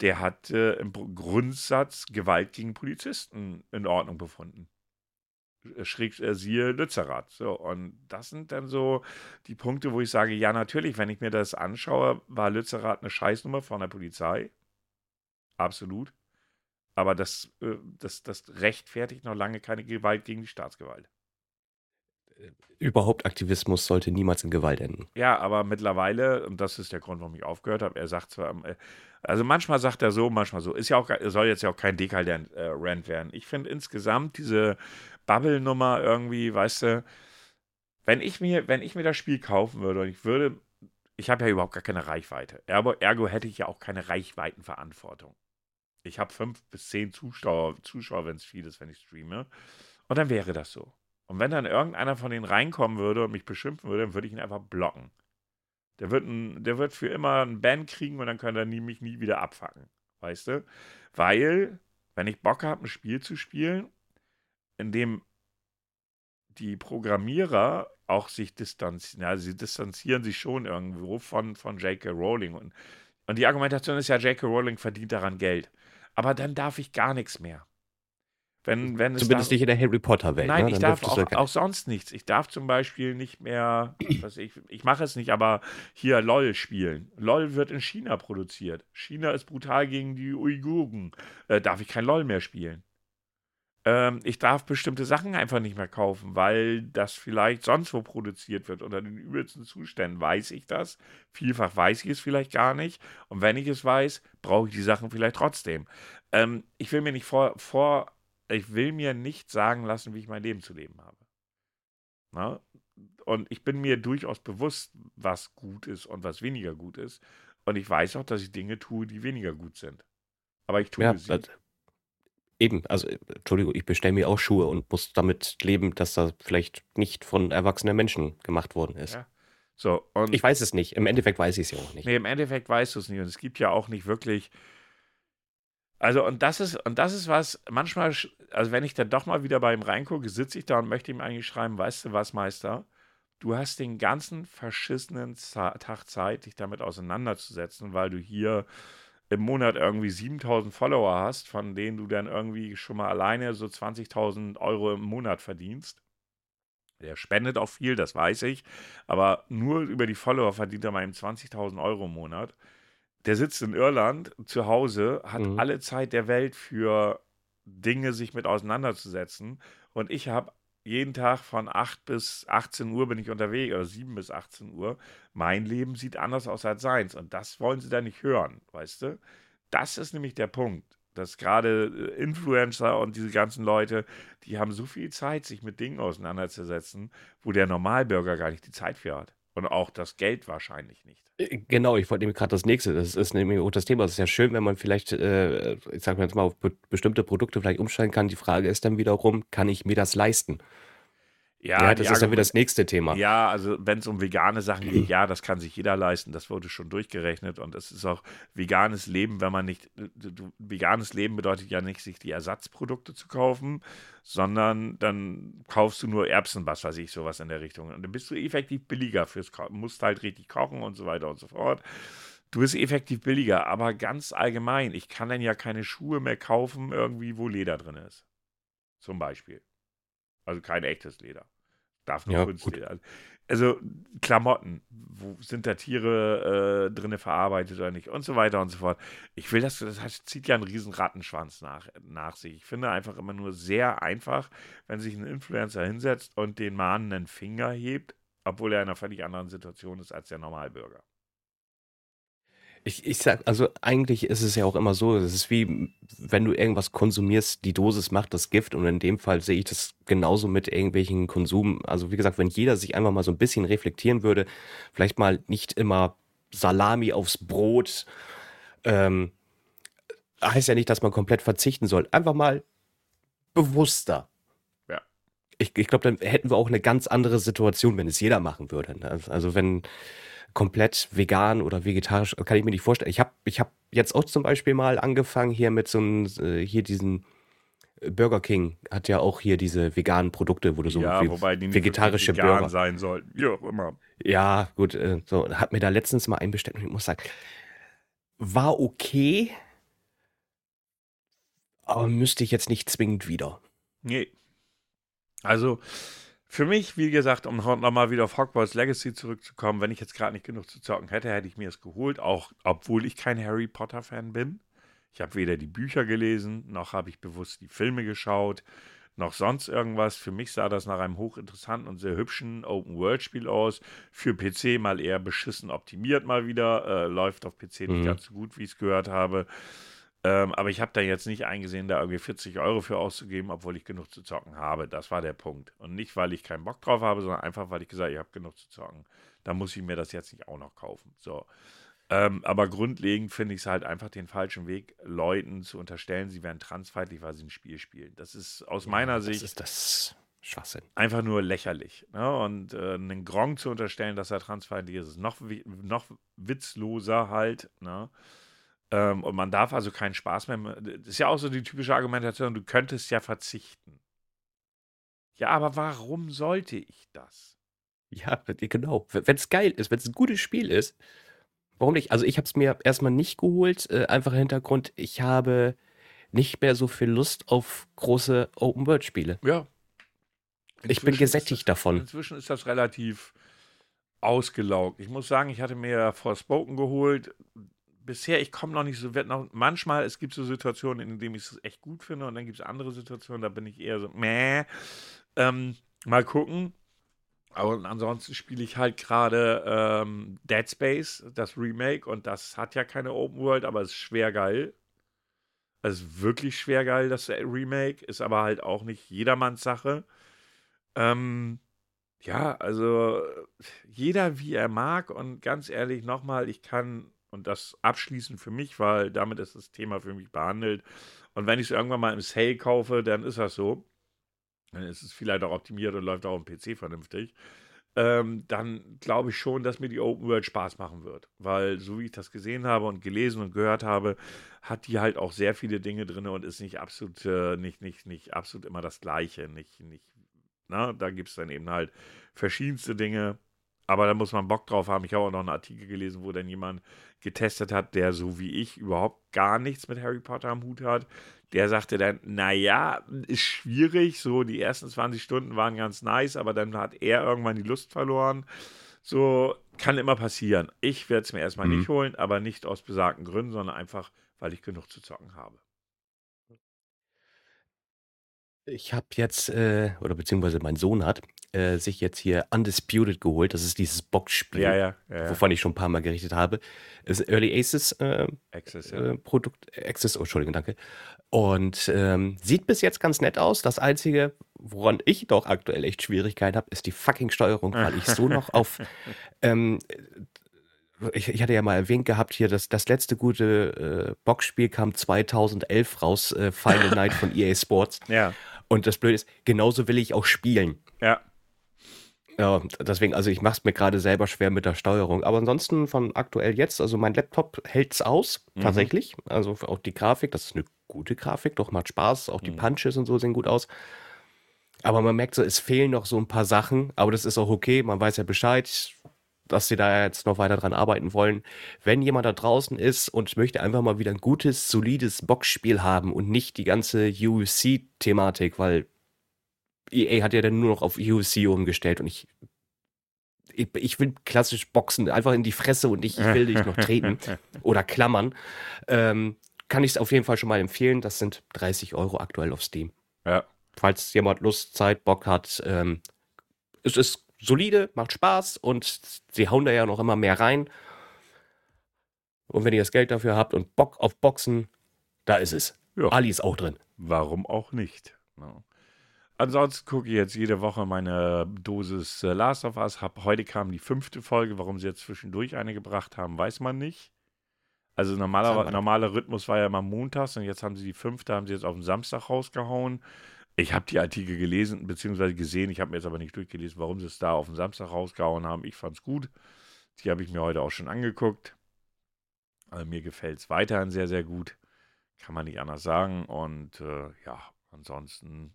der hat äh, im Grundsatz Gewalt gegen Polizisten in Ordnung befunden. Äh, schräg äh, siehe Lützerath. So, und das sind dann so die Punkte, wo ich sage, ja, natürlich, wenn ich mir das anschaue, war Lützerath eine Scheißnummer von der Polizei. Absolut. Aber das, äh, das, das rechtfertigt noch lange keine Gewalt gegen die Staatsgewalt. Äh, überhaupt Aktivismus sollte niemals in Gewalt enden. Ja, aber mittlerweile, und das ist der Grund, warum ich aufgehört habe, er sagt zwar, äh, also manchmal sagt er so, manchmal so. Ist ja auch, soll jetzt ja auch kein Dekal-Rant werden. Ich finde insgesamt diese Bubble-Nummer irgendwie, weißt du, wenn ich mir, wenn ich mir das Spiel kaufen würde und ich würde, ich habe ja überhaupt gar keine Reichweite. Ergo, ergo hätte ich ja auch keine Reichweitenverantwortung. Ich habe fünf bis zehn Zuschauer, Zuschauer wenn es viel ist, wenn ich streame. Und dann wäre das so. Und wenn dann irgendeiner von denen reinkommen würde und mich beschimpfen würde, dann würde ich ihn einfach blocken. Der wird, ein, der wird für immer einen Ban kriegen und dann kann er nie, mich nie wieder abfacken. Weißt du? Weil, wenn ich Bock habe, ein Spiel zu spielen, in dem die Programmierer auch sich distanzieren, also sie distanzieren sich schon irgendwo von, von J.K. Rowling. Und, und die Argumentation ist ja, J.K. Rowling verdient daran Geld. Aber dann darf ich gar nichts mehr. Wenn, wenn Zumindest nicht in der Harry Potter Welt. Nein, ne? ich darf auch, auch, sonst nichts. Ich darf zum Beispiel nicht mehr, was ich, ich mache es nicht, aber hier LOL spielen. LOL wird in China produziert. China ist brutal gegen die Uiguren. Äh, darf ich kein LOL mehr spielen. Ähm, ich darf bestimmte Sachen einfach nicht mehr kaufen, weil das vielleicht sonst wo produziert wird. Unter den übelsten Zuständen weiß ich das. Vielfach weiß ich es vielleicht gar nicht. Und wenn ich es weiß, brauche ich die Sachen vielleicht trotzdem. Ähm, ich will mir nicht vor, vor, ich will mir nicht sagen lassen, wie ich mein Leben zu leben habe. Na? Und ich bin mir durchaus bewusst, was gut ist und was weniger gut ist. Und ich weiß auch, dass ich Dinge tue, die weniger gut sind. Aber ich tue ja, sie. Eben, also Entschuldigung, ich bestelle mir auch Schuhe und muss damit leben, dass das vielleicht nicht von erwachsenen Menschen gemacht worden ist. Ja. So, ich weiß es nicht. Im Endeffekt weiß ich es ja auch nicht. Nee, im Endeffekt weißt du es nicht. Und es gibt ja auch nicht wirklich. Also, und das ist, und das ist was, manchmal, also wenn ich dann doch mal wieder bei ihm reingucke, sitze ich da und möchte ihm eigentlich schreiben, weißt du was, Meister? Du hast den ganzen verschissenen Tag Zeit, dich damit auseinanderzusetzen, weil du hier im Monat irgendwie 7000 Follower hast, von denen du dann irgendwie schon mal alleine so 20.000 Euro im Monat verdienst. Der spendet auch viel, das weiß ich. Aber nur über die Follower verdient er mal eben 20.000 Euro im Monat. Der sitzt in Irland zu Hause, hat mhm. alle Zeit der Welt für Dinge sich mit auseinanderzusetzen. Und ich habe jeden Tag von 8 bis 18 Uhr bin ich unterwegs oder 7 bis 18 Uhr. Mein Leben sieht anders aus als seins. Und das wollen sie da nicht hören, weißt du? Das ist nämlich der Punkt dass gerade äh, Influencer und diese ganzen Leute, die haben so viel Zeit, sich mit Dingen auseinanderzusetzen, wo der Normalbürger gar nicht die Zeit für hat. Und auch das Geld wahrscheinlich nicht. Äh, genau, ich wollte nämlich gerade das nächste. Das ist nämlich auch das Thema. Es ist ja schön, wenn man vielleicht, äh, ich sage jetzt mal, auf be bestimmte Produkte vielleicht umsteigen kann. Die Frage ist dann wiederum, kann ich mir das leisten? Ja, ja das ist dann wieder das nächste Thema. Ja, also wenn es um vegane Sachen geht, ja, das kann sich jeder leisten. Das wurde schon durchgerechnet und es ist auch veganes Leben, wenn man nicht, veganes Leben bedeutet ja nicht, sich die Ersatzprodukte zu kaufen, sondern dann kaufst du nur Erbsen, was weiß ich, sowas in der Richtung. Und dann bist du effektiv billiger fürs Kochen, musst halt richtig kochen und so weiter und so fort. Du bist effektiv billiger, aber ganz allgemein, ich kann dann ja keine Schuhe mehr kaufen, irgendwie, wo Leder drin ist. Zum Beispiel. Also kein echtes Leder. Darf nur ja, Kunstleder. Gut. Also Klamotten, wo sind da Tiere äh, drinne verarbeitet oder nicht und so weiter und so fort. Ich will das, das heißt, zieht ja einen riesen Rattenschwanz nach, nach sich. Ich finde einfach immer nur sehr einfach, wenn sich ein Influencer hinsetzt und den mahnenden Finger hebt, obwohl er in einer völlig anderen Situation ist als der Normalbürger. Ich, ich sag, also eigentlich ist es ja auch immer so, es ist wie, wenn du irgendwas konsumierst, die Dosis macht das Gift und in dem Fall sehe ich das genauso mit irgendwelchen Konsum. Also wie gesagt, wenn jeder sich einfach mal so ein bisschen reflektieren würde, vielleicht mal nicht immer Salami aufs Brot, ähm, heißt ja nicht, dass man komplett verzichten soll. Einfach mal bewusster. Ja. Ich, ich glaube, dann hätten wir auch eine ganz andere Situation, wenn es jeder machen würde. Ne? Also wenn komplett vegan oder vegetarisch, kann ich mir nicht vorstellen. Ich habe ich hab jetzt auch zum Beispiel mal angefangen hier mit so einem, äh, hier diesen äh, Burger King hat ja auch hier diese veganen Produkte, wo du so ja, wobei die vegetarische vegan Burger sein sollten, wie auch immer. Ja, gut, äh, so hat mir da letztens mal einbestellt und ich muss sagen, war okay, aber müsste ich jetzt nicht zwingend wieder. Nee. Also, für mich, wie gesagt, um nochmal wieder auf Hogwarts Legacy zurückzukommen, wenn ich jetzt gerade nicht genug zu zocken hätte, hätte ich mir es geholt, auch obwohl ich kein Harry Potter-Fan bin. Ich habe weder die Bücher gelesen, noch habe ich bewusst die Filme geschaut, noch sonst irgendwas. Für mich sah das nach einem hochinteressanten und sehr hübschen Open-World-Spiel aus. Für PC mal eher beschissen optimiert mal wieder. Äh, läuft auf PC mhm. nicht ganz so gut, wie ich es gehört habe. Ähm, aber ich habe da jetzt nicht eingesehen, da irgendwie 40 Euro für auszugeben, obwohl ich genug zu zocken habe. Das war der Punkt. Und nicht, weil ich keinen Bock drauf habe, sondern einfach, weil ich gesagt habe, ich habe genug zu zocken. Da muss ich mir das jetzt nicht auch noch kaufen. So. Ähm, aber grundlegend finde ich es halt einfach den falschen Weg, Leuten zu unterstellen, sie wären transfeindlich, weil sie ein Spiel spielen. Das ist aus ja, meiner Sicht. ist das Schwachsinn. Einfach nur lächerlich. Ne? Und äh, einen Gronk zu unterstellen, dass er transfeindlich ist, ist noch, noch witzloser halt. Ne? Ähm, und man darf also keinen Spaß mehr. Das ist ja auch so die typische Argumentation, du könntest ja verzichten. Ja, aber warum sollte ich das? Ja, genau. Wenn es geil ist, wenn es ein gutes Spiel ist, warum nicht? Also ich habe es mir erstmal nicht geholt. Äh, einfacher Hintergrund, ich habe nicht mehr so viel Lust auf große Open-World-Spiele. Ja. Inzwischen ich bin gesättigt das, davon. Inzwischen ist das relativ ausgelaugt. Ich muss sagen, ich hatte mir Forspoken geholt bisher, ich komme noch nicht so, noch, manchmal, es gibt so Situationen, in denen ich es echt gut finde und dann gibt es andere Situationen, da bin ich eher so, meh. Ähm, mal gucken. Aber ansonsten spiele ich halt gerade ähm, Dead Space, das Remake, und das hat ja keine Open World, aber ist schwer geil. Es ist wirklich schwer geil, das Remake, ist aber halt auch nicht jedermanns Sache. Ähm, ja, also jeder wie er mag und ganz ehrlich nochmal, ich kann und das abschließend für mich, weil damit ist das Thema für mich behandelt. Und wenn ich es irgendwann mal im Sale kaufe, dann ist das so. Dann ist es vielleicht auch optimiert und läuft auch am PC vernünftig. Ähm, dann glaube ich schon, dass mir die Open World Spaß machen wird. Weil, so wie ich das gesehen habe und gelesen und gehört habe, hat die halt auch sehr viele Dinge drin und ist nicht absolut, äh, nicht, nicht, nicht absolut immer das Gleiche. Nicht, nicht, na, da gibt es dann eben halt verschiedenste Dinge Aber da muss man Bock drauf haben. Ich habe auch noch einen Artikel gelesen, wo dann jemand getestet hat, der so wie ich überhaupt gar nichts mit Harry Potter am Hut hat. Der sagte dann, naja, ist schwierig. So, die ersten 20 Stunden waren ganz nice, aber dann hat er irgendwann die Lust verloren. So, kann immer passieren. Ich werde es mir erstmal mhm. nicht holen, aber nicht aus besagten Gründen, sondern einfach, weil ich genug zu zocken habe. Ich habe jetzt, äh, oder beziehungsweise mein Sohn hat, äh, sich jetzt hier Undisputed geholt. Das ist dieses Boxspiel, ja, ja, ja, wovon ich schon ein paar Mal gerichtet habe. Das ist Early Aces äh, Access, äh, Produkt, Access, oh, Entschuldigung, danke. Und ähm, sieht bis jetzt ganz nett aus. Das Einzige, woran ich doch aktuell echt Schwierigkeiten habe, ist die fucking Steuerung, weil ich so noch auf ähm, ich, ich, hatte ja mal erwähnt gehabt hier, dass das letzte gute äh, Boxspiel kam 2011 raus, äh, Final Night von EA Sports. Ja. Und das Blöde ist, genauso will ich auch spielen. Ja. Ja, deswegen, also ich mache es mir gerade selber schwer mit der Steuerung. Aber ansonsten von aktuell jetzt, also mein Laptop hält es aus, mhm. tatsächlich. Also auch die Grafik, das ist eine gute Grafik, doch macht Spaß. Auch die mhm. Punches und so sehen gut aus. Aber man merkt so, es fehlen noch so ein paar Sachen. Aber das ist auch okay, man weiß ja Bescheid, dass sie da jetzt noch weiter dran arbeiten wollen. Wenn jemand da draußen ist und möchte einfach mal wieder ein gutes, solides Boxspiel haben und nicht die ganze UFC-Thematik, weil EA hat ja dann nur noch auf UFC umgestellt und ich, ich, ich, will klassisch boxen, einfach in die Fresse und ich, ich will dich noch treten oder klammern. Ähm, kann ich es auf jeden Fall schon mal empfehlen. Das sind 30 Euro aktuell auf Steam. Ja. Falls jemand Lust, Zeit, Bock hat. Ähm, es ist solide, macht Spaß und sie hauen da ja noch immer mehr rein. Und wenn ihr das Geld dafür habt und Bock auf Boxen, da ist es. Ja. Ali ist auch drin. Warum auch nicht? No. Ansonsten gucke ich jetzt jede Woche meine Dosis äh, Last of Us. Hab, heute kam die fünfte Folge. Warum sie jetzt zwischendurch eine gebracht haben, weiß man nicht. Also normaler, normaler Rhythmus war ja immer montags und jetzt haben sie die fünfte, haben sie jetzt auf den Samstag rausgehauen. Ich habe die Artikel gelesen bzw. gesehen. Ich habe mir jetzt aber nicht durchgelesen, warum sie es da auf den Samstag rausgehauen haben. Ich fand es gut. Die habe ich mir heute auch schon angeguckt. Also mir gefällt es weiterhin sehr, sehr gut. Kann man nicht anders sagen. Und äh, ja, ansonsten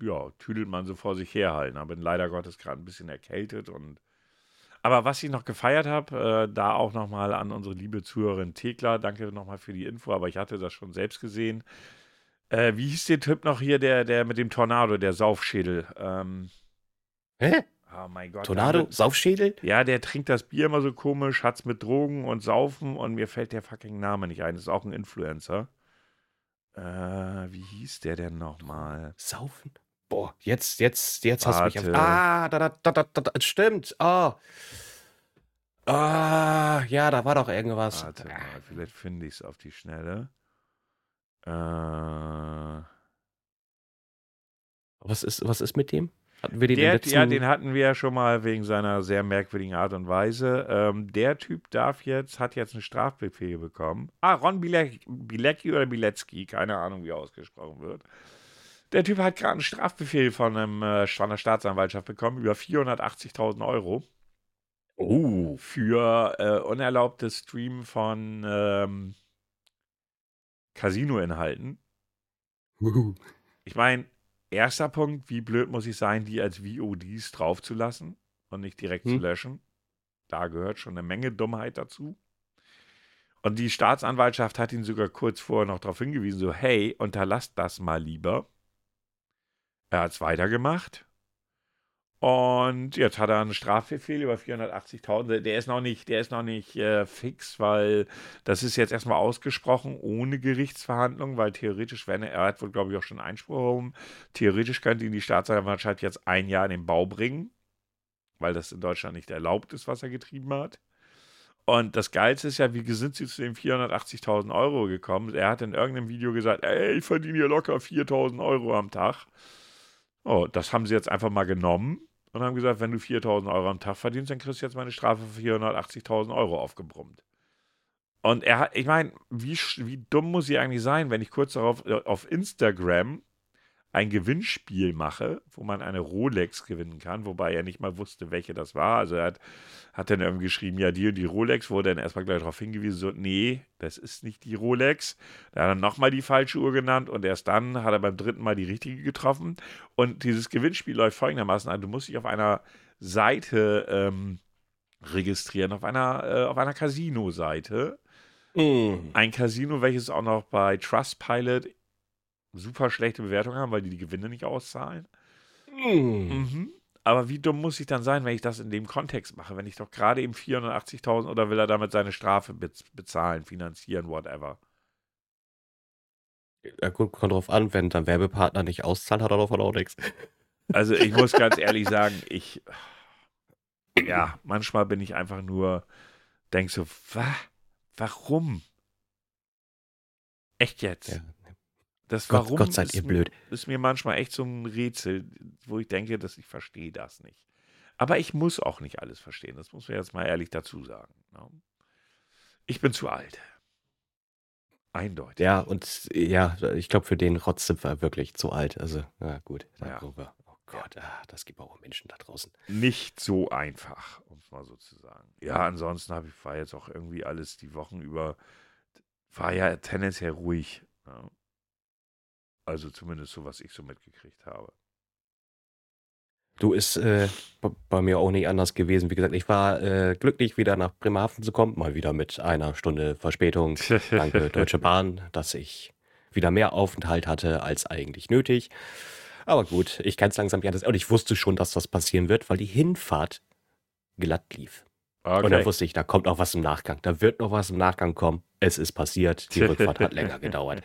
ja, tüdelt man so vor sich her halt. Aber bin leider Gottes gerade ein bisschen erkältet und aber was ich noch gefeiert habe, äh, da auch nochmal an unsere liebe Zuhörerin Thekla, danke nochmal für die Info, aber ich hatte das schon selbst gesehen. Äh, wie hieß der Typ noch hier, der, der mit dem Tornado, der Saufschädel? Ähm, Hä? Oh mein Gott. Tornado, damit, Saufschädel? Ja, der trinkt das Bier immer so komisch, hat's mit Drogen und Saufen und mir fällt der fucking Name nicht ein. Das ist auch ein Influencer. Äh, wie hieß der denn nochmal? Saufen? Boah, jetzt, jetzt, jetzt hast du mich auf. Ah, da, da, da, da, da, stimmt. Ah. Oh. Ah, ja, da war doch irgendwas. Warte mal, vielleicht finde ich es auf die Schnelle. Äh. Was ist, was ist mit dem? Hatten wir den der, letzten... Ja, den hatten wir ja schon mal wegen seiner sehr merkwürdigen Art und Weise. Ähm, der Typ darf jetzt, hat jetzt einen Strafbefehl bekommen. Ah, Ron Bilecki oder Bilecki, keine Ahnung, wie er ausgesprochen wird. Der Typ hat gerade einen Strafbefehl von, einem, äh, der Staatsanwaltschaft bekommen über 480.000 Euro. Oh. Für äh, unerlaubtes Stream von ähm, Casino-Inhalten. Uh. Ich meine, erster Punkt, wie blöd muss ich sein, die als VODs draufzulassen und nicht direkt hm. zu löschen. Da gehört schon eine Menge Dummheit dazu. Und die Staatsanwaltschaft hat ihn sogar kurz vorher noch darauf hingewiesen, so, hey, unterlasst das mal lieber. Er hat es weitergemacht. Und jetzt hat er einen Strafbefehl über 480.000. Der ist noch nicht, der ist noch nicht äh, fix, weil das ist jetzt erstmal ausgesprochen ohne Gerichtsverhandlung, weil theoretisch, wenn er, er hat wohl, glaube ich, auch schon Einspruch erhoben, theoretisch könnte ihn die Staatsanwaltschaft jetzt ein Jahr in den Bau bringen, weil das in Deutschland nicht erlaubt ist, was er getrieben hat. Und das Geilste ist ja, wie sind sie zu den 480.000 Euro gekommen? Er hat in irgendeinem Video gesagt, ey, ich verdiene hier locker 4.000 Euro am Tag. Oh, das haben sie jetzt einfach mal genommen und haben gesagt, wenn du 4000 Euro am Tag verdienst, dann kriegst du jetzt meine Strafe für 480.000 Euro aufgebrummt. Und er hat, ich meine, wie, wie dumm muss sie eigentlich sein, wenn ich kurz darauf äh, auf Instagram ein Gewinnspiel mache, wo man eine Rolex gewinnen kann, wobei er nicht mal wusste, welche das war. Also er hat, hat dann irgendwie geschrieben, ja, die und die Rolex, wurde dann erstmal gleich darauf hingewiesen, so, nee, das ist nicht die Rolex. Da hat er nochmal die falsche Uhr genannt und erst dann hat er beim dritten Mal die richtige getroffen. Und dieses Gewinnspiel läuft folgendermaßen an, du musst dich auf einer Seite ähm, registrieren auf einer, äh, auf einer Casino-Seite. Mm. Ein Casino, welches auch noch bei Trustpilot super schlechte Bewertungen haben, weil die die Gewinne nicht auszahlen. Mm. Mhm. Aber wie dumm muss ich dann sein, wenn ich das in dem Kontext mache, wenn ich doch gerade eben 480.000 oder will er damit seine Strafe bez bezahlen, finanzieren, whatever. Ja, gut, kommt drauf an, wenn dein Werbepartner nicht auszahlt, hat er davon auch nichts. Also ich muss ganz ehrlich sagen, ich, ja, manchmal bin ich einfach nur, denk so, wa? Warum? Echt jetzt? Ja. Das Gott, Warum Gott seid ist, ihr mir- blöd. ist mir manchmal echt so ein Rätsel, wo ich denke, dass ich verstehe das nicht. Aber ich muss auch nicht alles verstehen. Das muss man jetzt mal ehrlich dazu sagen. ne? Ich bin zu alt. Eindeutig. Ja, und ja, ich glaube, für den Rotz sind wir wirklich zu alt. Also, na gut, da Ja. Oh Gott, ah, das gibt auch Menschen da draußen. Nicht so einfach, um es mal so zu sagen. Ja, ansonsten habe ich, war jetzt auch irgendwie alles die Wochen über, war ja tendenziell ruhig. ne? Also zumindest so, was ich so mitgekriegt habe. Du ist äh, bei mir auch nicht anders gewesen. Wie gesagt, ich war äh, glücklich, wieder nach Bremerhaven zu kommen. Mal wieder mit einer Stunde Verspätung. Danke, Deutsche Bahn, dass ich wieder mehr Aufenthalt hatte als eigentlich nötig. Aber gut, ich kann es langsam nicht anders. Und ich wusste schon, dass das passieren wird, weil die Hinfahrt glatt lief. Und dann Okay. wusste ich, da kommt noch was im Nachgang. Da wird noch was im Nachgang kommen. Es ist passiert. Die Rückfahrt hat länger gedauert.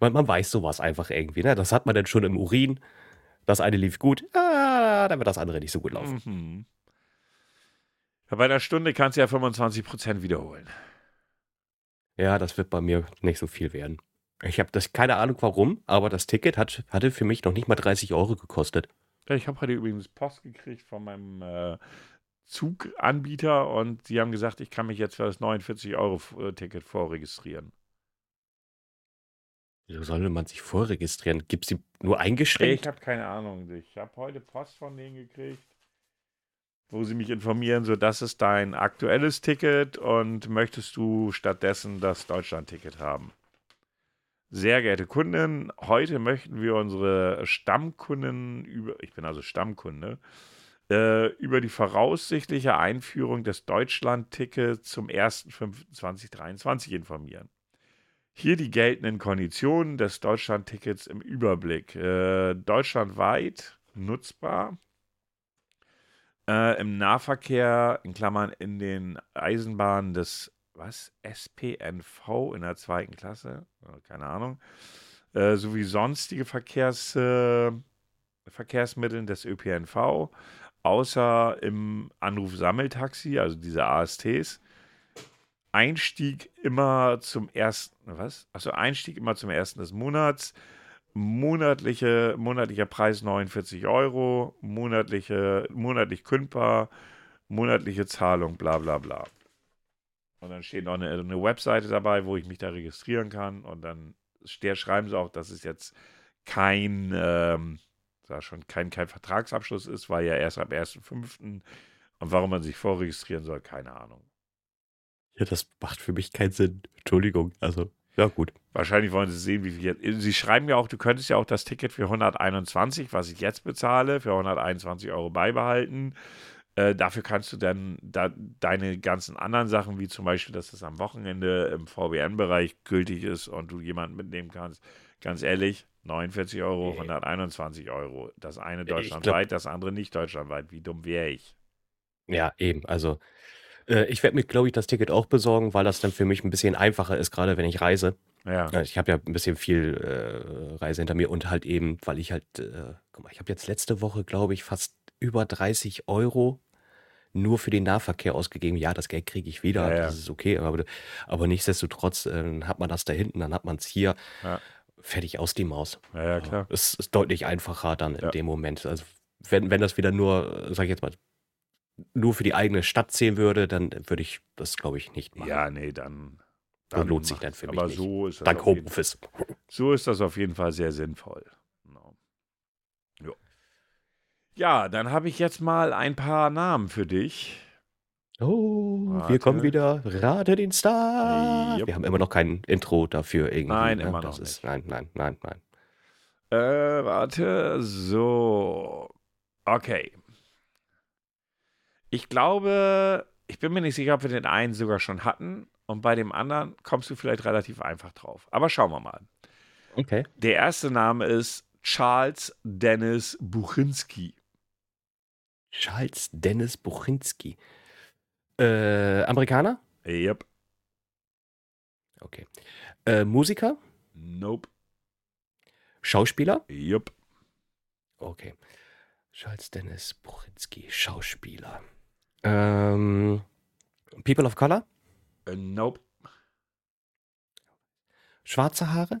Man, man weiß sowas einfach irgendwie. Ne? Das hat man dann schon im Urin. Das eine lief gut, ah, dann wird das andere nicht so gut laufen. Mhm. Bei einer Stunde kannst du ja 25% wiederholen. Ja, das wird bei mir nicht so viel werden. Ich habe das keine Ahnung warum, aber das Ticket hat, hatte für mich noch nicht mal 30 Euro gekostet. Ich habe heute übrigens Post gekriegt von meinem äh, Zuganbieter und die haben gesagt, ich kann mich jetzt für das 49-Euro-Ticket vorregistrieren. Wieso sollte man sich vorregistrieren? Gibt es die nur eingeschränkt? ich habe keine Ahnung. Ich habe heute Post von denen gekriegt, wo sie mich informieren, so das ist dein aktuelles Ticket und möchtest du stattdessen das Deutschland-Ticket haben. Sehr geehrte Kunden, heute möchten wir unsere Stammkunden über, ich bin also Stammkunde, äh, über die voraussichtliche Einführung des Deutschland-Tickets zum 1.5.2023 informieren. Hier die geltenden Konditionen des Deutschland-Tickets im Überblick. Äh, deutschlandweit nutzbar. Äh, Im Nahverkehr, in Klammern in den Eisenbahnen des, was? SPNV in der zweiten Klasse? Äh, Keine Ahnung. Äh, sowie sonstige Verkehrs, äh, Verkehrsmitteln des ÖPNV, außer im Anruf-Sammeltaxi, also diese ASTs. Einstieg immer zum ersten, was? Also Einstieg immer zum ersten des Monats. Monatliche, monatlicher Preis 49 Euro, monatliche, monatlich kündbar, monatliche Zahlung, bla bla bla. Und dann steht noch eine, eine Webseite dabei, wo ich mich da registrieren kann. Und dann ste- schreiben sie auch, dass es jetzt kein, ähm, schon, kein, kein Vertragsabschluss ist, weil ja erst ab 1.5. Und warum man sich vorregistrieren soll, keine Ahnung. Ja, das macht für mich keinen Sinn. Entschuldigung. Also, ja, gut. Wahrscheinlich wollen sie sehen, wie viel jetzt. Sie schreiben ja auch, du könntest ja auch das Ticket für 121, was ich jetzt bezahle, für 121 Euro beibehalten. Äh, dafür kannst du dann da, deine ganzen anderen Sachen, wie zum Beispiel, dass es am Wochenende im VBN-Bereich gültig ist und du jemanden mitnehmen kannst. Ganz ehrlich, 49 Euro, Nee. 121 Euro. Das eine Ich glaub- deutschlandweit, das andere nicht deutschlandweit. Wie dumm wäre ich? Ja, eben. Also, ich werde mir, glaube ich, das Ticket auch besorgen, weil das dann für mich ein bisschen einfacher ist, gerade wenn ich reise. Ja. Ja, Ich habe ja ein bisschen viel äh, Reise hinter mir und halt eben, weil ich halt, äh, guck mal, ich habe jetzt letzte Woche, glaube ich, fast über 30 Euro nur für den Nahverkehr ausgegeben. Ja, das Geld kriege ich wieder, Ja, ja. das ist okay, aber, aber nichtsdestotrotz äh, hat man das da hinten, dann hat man es hier. Ja. Fertig aus die Maus. Ja, klar. Es ist deutlich einfacher dann in dem Moment. Also wenn, wenn das wieder nur, äh, sag ich jetzt mal, nur für die eigene Stadt zählen würde, dann würde ich das, glaube ich, nicht machen. Ja, nee, dann. Dann lohnt sich dann für mich Aber nicht. so ist das Dank auf jeden Homeoffice. So ist das auf jeden Fall sehr sinnvoll. Genau. Ja. Ja, dann habe ich jetzt mal ein paar Namen für dich. Oh, Warte. wir kommen wieder. Rate den Star. Jupp. Wir haben immer noch kein Intro dafür irgendwie. Nein, ne? immer das noch ist, nicht. Nein, nein, nein, nein. Äh, warte, so. Okay. Ich glaube, ich bin mir nicht sicher, ob wir den einen sogar schon hatten. Und bei dem anderen kommst du vielleicht relativ einfach drauf. Aber schauen wir mal. Okay. Der erste Name ist Charles Dennis Buchinski. Charles Dennis Buchinski. Äh, Amerikaner? Yep. Okay. Äh, Musiker? Nope. Schauspieler? Yep. Okay. Charles Dennis Buchinski, Schauspieler. Ähm, People of Color? Äh, nope. Schwarze Haare?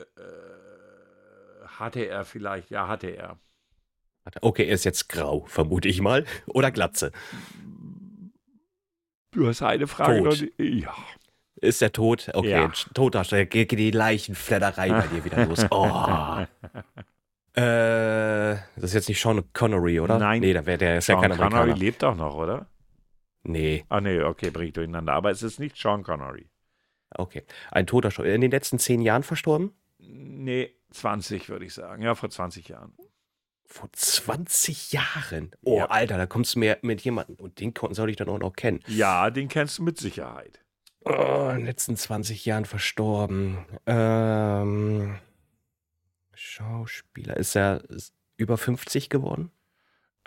Äh, hatte er vielleicht, ja, hatte er. Okay, er ist jetzt grau, vermute ich mal. Oder Glatze. Du hast eine Frage. Tot. noch Ja. Ist er tot? Okay, Ja. Toddarsteller. Geht die Leichenfledderei bei dir wieder los. Oh. Äh, das ist jetzt nicht Sean Connery, oder? Nein. Nee, da wäre der ist ja Sean kein Connery Amerikaner. lebt doch noch, oder? Nee, Ah, nee, okay, bring ich durcheinander. Aber es ist nicht Sean Connery. okay. Ein toter Schauspieler. In den letzten zehn Jahren verstorben? Nee, 20 würde ich sagen. Ja, vor 20 Jahren. Vor 20 Jahren. Oh, Ja. Alter, da kommst du mir mit jemandem. Und den soll ich dann auch noch kennen. Ja, den kennst du mit Sicherheit. Oh, in den letzten 20 Jahren verstorben. Ähm, Schauspieler. Ist er ist über 50 geworden?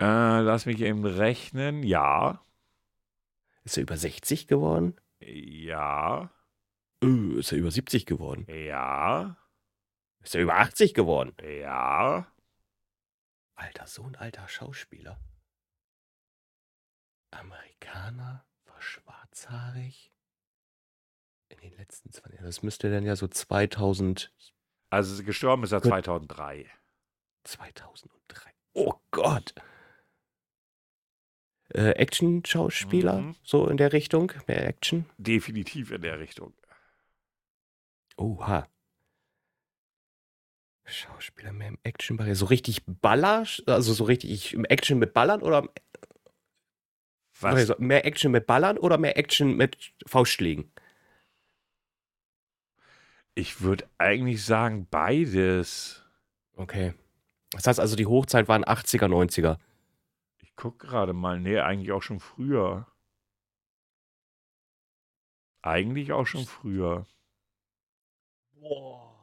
Äh, lass mich eben rechnen. Ja. Ist er über 60 geworden? Ja. Äh, ist er über 70 geworden? Ja. Ist er über 80 geworden? Ja. Alter, so ein alter Schauspieler. Amerikaner, war schwarzhaarig. In den letzten 20 Jahren. Das müsste dann ja so 2000, Also gestorben ist er Gut. 2003. 2003. Oh Gott. Äh, Action-Schauspieler, Mhm. so in der Richtung, mehr Action. Definitiv in der Richtung. Oha. Schauspieler mehr im Action-Bereich. So richtig Baller, also so richtig im Action mit Ballern oder Was? Mehr Action mit Ballern oder mehr Action mit Faustschlägen? Ich würde eigentlich sagen beides. Okay. Das heißt also, die Hochzeit waren 80er, 90er. Ich gucke gerade mal. Nee, eigentlich auch schon früher. Eigentlich auch schon früher. Boah.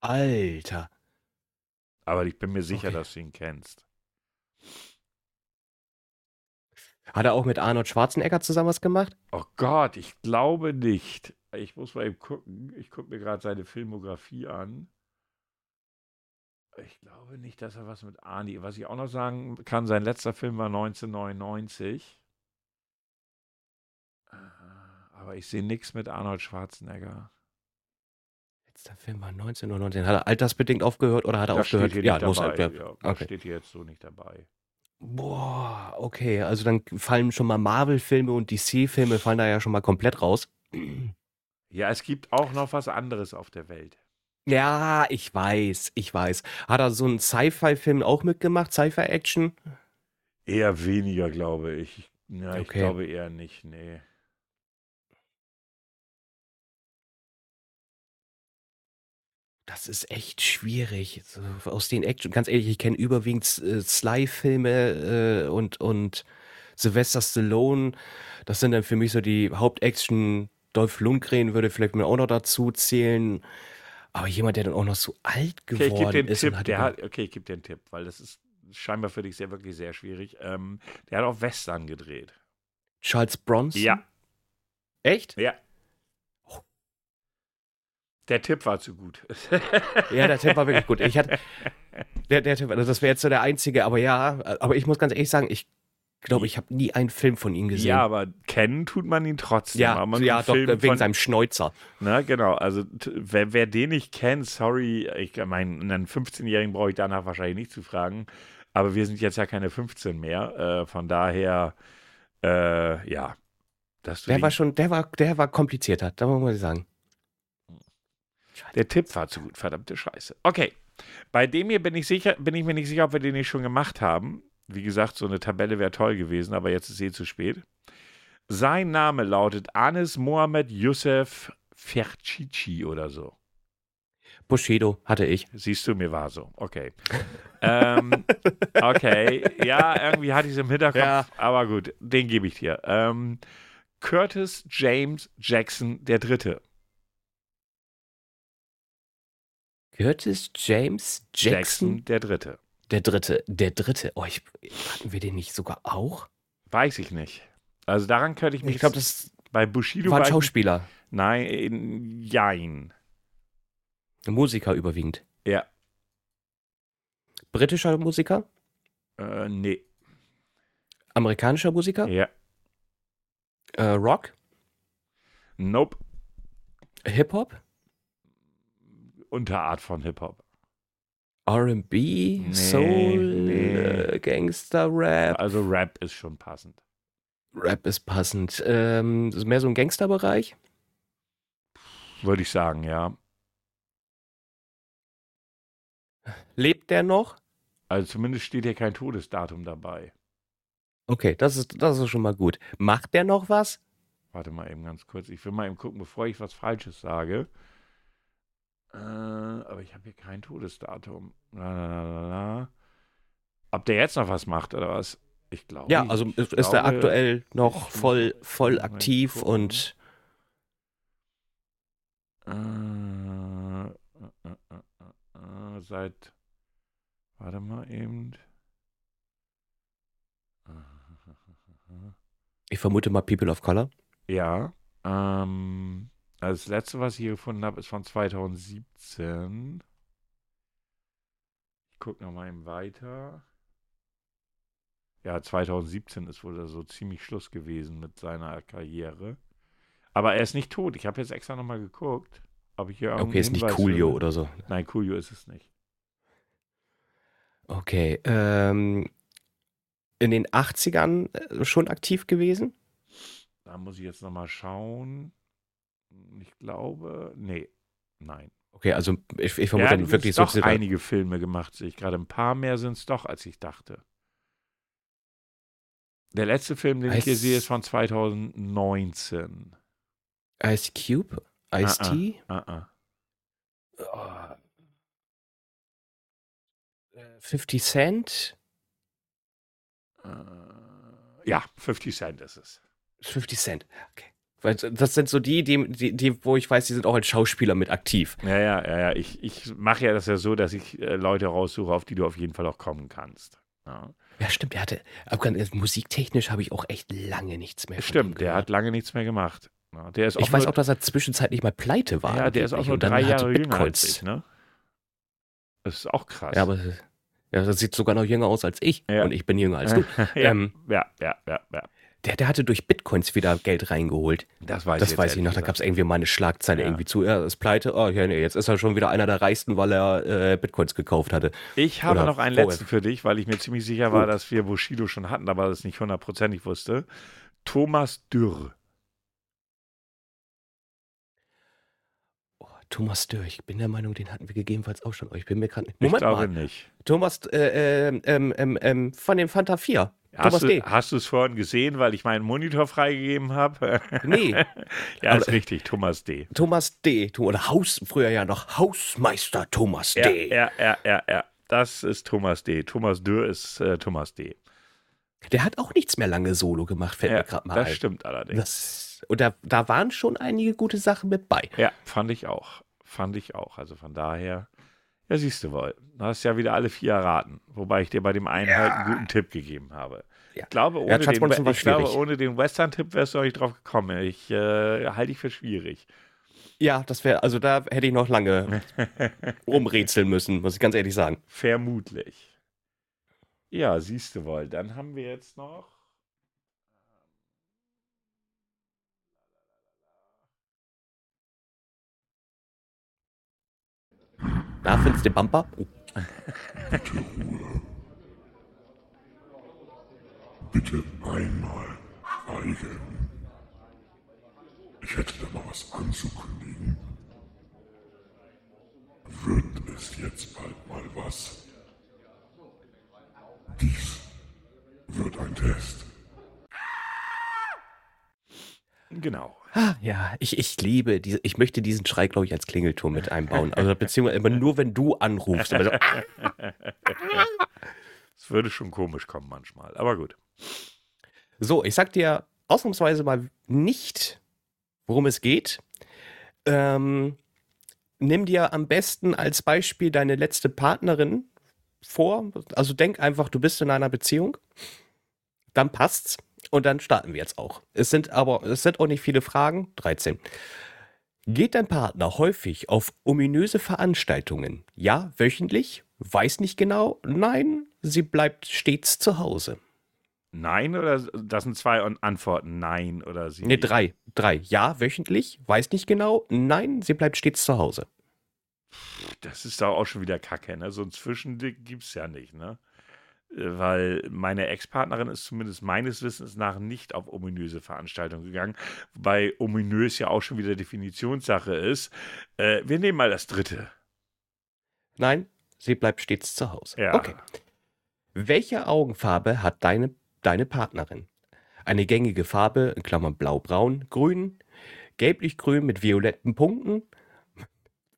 Alter. Aber ich bin mir sicher, Okay. dass du ihn kennst. Hat er auch mit Arnold Schwarzenegger zusammen was gemacht? Oh Gott, ich glaube nicht. Ich muss mal eben gucken. Ich gucke mir gerade seine Filmografie an. Ich glaube nicht, dass er was mit Arnie. Was ich auch noch sagen kann, sein letzter Film war 1999. Äh, Aber ich sehe nichts mit Arnold Schwarzenegger. Letzter Film war 1990. Hat er altersbedingt aufgehört oder hat er Das aufgehört? steht hier ja, nicht muss dabei. er. Ja, das okay. steht hier jetzt so nicht dabei. Boah, okay. Also dann fallen schon mal Marvel-Filme und DC-Filme fallen da ja schon mal komplett raus. Ja, es gibt auch noch was anderes auf der Welt. Ja, ich weiß, ich weiß. Hat er so einen Sci-Fi-Film auch mitgemacht? Sci-Fi-Action? Eher weniger, glaube ich. Ja, ich Okay. glaube eher nicht, nee. Das ist echt schwierig. So, aus den Action, ganz ehrlich, ich kenne überwiegend äh, Sly-Filme äh, und, und Sylvester Stallone. Das sind dann für mich so die Hauptaction. Dolph Lundgren würde vielleicht mir auch noch dazu zählen. Aber jemand, der dann auch noch so alt Okay, ich geworden einen ist. Tipp. Der hat, okay, ich gebe dir einen Tipp, weil das ist scheinbar für dich sehr, wirklich sehr schwierig. Ähm, der hat auch Western gedreht. Charles Bronson? Ja, Echt? ja. Der Tipp war zu gut. Ja, der Tipp war wirklich gut. Ich hatte, der, der Tipp, also das wäre jetzt so der einzige, aber ja, aber ich muss ganz ehrlich sagen, ich glaube, ich habe nie einen Film von ihm gesehen. ja, aber kennen tut man ihn trotzdem. ja, ja doch, Film wegen von- seinem Schnäuzer. Na, genau. Also, wer, wer den nicht kennt, sorry, ich meine, einen 15-Jährigen brauche ich danach wahrscheinlich nicht zu fragen. Aber wir sind jetzt ja keine 15 mehr. Äh, von daher, äh, ja. Der war schon, der war, der war komplizierter, da muss man sagen. der Tipp war zu gut, verdammte Scheiße. Okay. Bei dem hier bin ich sicher, bin ich mir nicht sicher, ob wir den nicht schon gemacht haben. Wie gesagt, so eine Tabelle wäre toll gewesen, aber jetzt ist eh zu spät. Sein Name lautet Anis Mohammed Youssef Ferchichi oder so. Bushido hatte ich. Siehst du, mir war so. Okay. ähm, okay. Ja, irgendwie hatte ich es im Hinterkopf. Ja. Aber gut, den gebe ich dir. Ähm, Curtis James Jackson der Dritte. Curtis James Jackson, der Dritte. Der Dritte. Der Dritte. Oh, ich, hatten wir den nicht sogar auch? Weiß ich nicht. Also daran könnte ich mich. Ich glaube, das bei Bushido war ein war ich- Schauspieler. Nein, jein. Ein Musiker überwiegend. Ja. Britischer Musiker? Äh, nee. Amerikanischer Musiker? Ja. Äh, Rock? Nope. Hip-Hop? Unterart von Hip-Hop. R&B? Soul? nee. Äh, Gangster-Rap? Also Rap ist schon passend. Rap ist passend. Ähm, ist mehr so ein Gangsterbereich? Würde ich sagen, ja. Lebt der noch? Also zumindest steht hier kein Todesdatum dabei. Okay, das ist, das ist schon mal gut. Macht der noch was? Warte mal eben ganz kurz. Ich will mal eben gucken, bevor ich was Falsches sage. Äh, aber ich habe hier kein Todesdatum. La, la, la, la, la. Ob der jetzt noch was macht oder was? Ich glaube. Ja, also ist, ist er glaube, aktuell noch voll, voll aktiv und äh, äh, seit. Warte mal eben. ich vermute mal People of Color. Ja. Ähm, also das letzte, was ich hier gefunden habe, ist von 2017. Ich gucke nochmal eben weiter. Ja, 2017 ist wohl so ziemlich Schluss gewesen mit seiner Karriere. Aber er ist nicht tot. Ich habe jetzt extra nochmal geguckt, ob ich hier Okay, ist nicht Hinweis Coolio finde. oder so. Nein, Coolio ist es nicht. Okay, ähm, in den 80ern äh, schon aktiv gewesen? Da muss ich jetzt nochmal schauen. Ich glaube, nee, nein. Okay, also ich, ich vermute ja, dann wirklich hast so doch einige Filme gemacht, sehe ich gerade. Ein paar mehr sind es doch, als ich dachte. Der letzte Film, den ich hier Ice- sehe, ist von 2019. Ice Cube? Ice-T? Ah, ah. Oh. Äh, 50 Cent? Äh, ja, 50 Cent ist es. 50 Cent, okay. Weil Das sind so die, die, die, die, wo ich weiß, die sind auch als Schauspieler mit aktiv. Ja, ja, ja, ja. Ich, ich mache ja das ja so, dass ich äh, Leute raussuche, auf die du auf jeden Fall auch kommen kannst. Ja. Ja, stimmt, der hatte, aber ganz- musiktechnisch habe ich auch echt lange nichts mehr ihm Stimmt, der hat lange nichts mehr gemacht. Ja, der ist Ich weiß nur, auch, dass er zwischenzeitlich mal pleite war. ja, der ist auch nur drei Jahre jünger als ich, ne? Das ist auch krass. Ja, aber ja, das sieht sogar noch jünger aus als ich. Ja. Und ich bin jünger als du. ja, ähm, ja, ja, ja, ja. Der, der hatte durch Bitcoins wieder Geld reingeholt. Das weiß Das jetzt weiß ich noch. Da gab es irgendwie mal eine Schlagzeile Ja. irgendwie zu. Er ist pleite. Oh, ja, nee, jetzt ist er schon wieder einer der reichsten, weil er äh, Bitcoins gekauft hatte. Ich habe Oder noch einen vorher. letzten für dich, weil ich mir ziemlich sicher war, Oh. dass wir Bushido schon hatten, aber das nicht hundertprozentig wusste. Thomas Dürr. Oh, Thomas Dörr, ich bin der Meinung, den hatten wir gegebenenfalls auch schon. Oh, ich bin mir gerade nicht. Ich Moment glaube mal. nicht. Thomas, äh, ähm, ähm, ähm, ähm, von dem Fanta 4. Hast Thomas du, D. hast du es vorhin gesehen, weil ich meinen Monitor freigegeben habe? Nee, ja, ist richtig, Thomas D. Thomas D. Oder Haus, früher ja noch Hausmeister Thomas Ja, D. ja, ja, ja, ja. Das ist Thomas D. Thomas Dürr ist äh, Thomas D. Der hat auch nichts mehr lange Solo gemacht, fällt Ja, mir gerade mal das ein. stimmt allerdings. Das, und da, da waren schon einige gute Sachen mit bei. Ja, fand ich auch. Fand ich auch. Also von daher, ja, siehst du wohl. Du hast ja wieder alle vier erraten. Wobei ich dir bei dem einen halt einen guten Tipp gegeben habe. Ja. Ich glaube, Ja, ohne, den, Transparency war ich glaube, ohne den Western-Tipp wärst du auch nicht drauf gekommen. Ich äh, halte ich für schwierig. Ja, das wäre, also da hätte ich noch lange rumrätseln müssen, muss ich ganz ehrlich sagen. Vermutlich. Ja, siehst du wohl. Dann haben wir jetzt noch. Na, findest du den Bumper? Oh, Bitte einmal schweigen. Ich hätte da mal was anzukündigen. Wird es jetzt bald mal was? Dies wird ein Test. Genau. Ah, ja, ich, ich liebe diese, ich möchte diesen Schrei, glaube ich, als Klingelton mit einbauen. Also beziehungsweise immer nur, wenn du anrufst. So, Es würde schon komisch kommen manchmal, aber gut. So, ich sag dir ausnahmsweise mal nicht, worum es geht. Ähm, nimm dir am besten als Beispiel deine letzte Partnerin vor. Also denk einfach, du bist in einer Beziehung. Dann passt's. Und dann starten wir jetzt auch. Es sind aber, es sind auch nicht viele Fragen. 13. Geht dein Partner häufig auf ominöse Veranstaltungen? Ja, wöchentlich? Weiß nicht genau? Nein, sie bleibt stets zu Hause. Nein oder das sind zwei An- Antworten. Nein oder sie. Ne, drei. Drei. Ja, wöchentlich? Weiß nicht genau? Nein, sie bleibt stets zu Hause. Das ist doch auch schon wieder Kacke, ne? So ein Zwischending gibt es ja nicht, ne? Weil meine Ex-Partnerin ist zumindest meines Wissens nach nicht auf ominöse Veranstaltungen gegangen, wobei ominös ja auch schon wieder Definitionssache ist. Äh, wir nehmen mal das dritte. Nein, sie bleibt stets zu Hause. Ja. Okay. Welche Augenfarbe hat deine, deine Partnerin? Eine gängige Farbe, in Klammern blau-braun, grün, gelblich-grün mit violetten Punkten.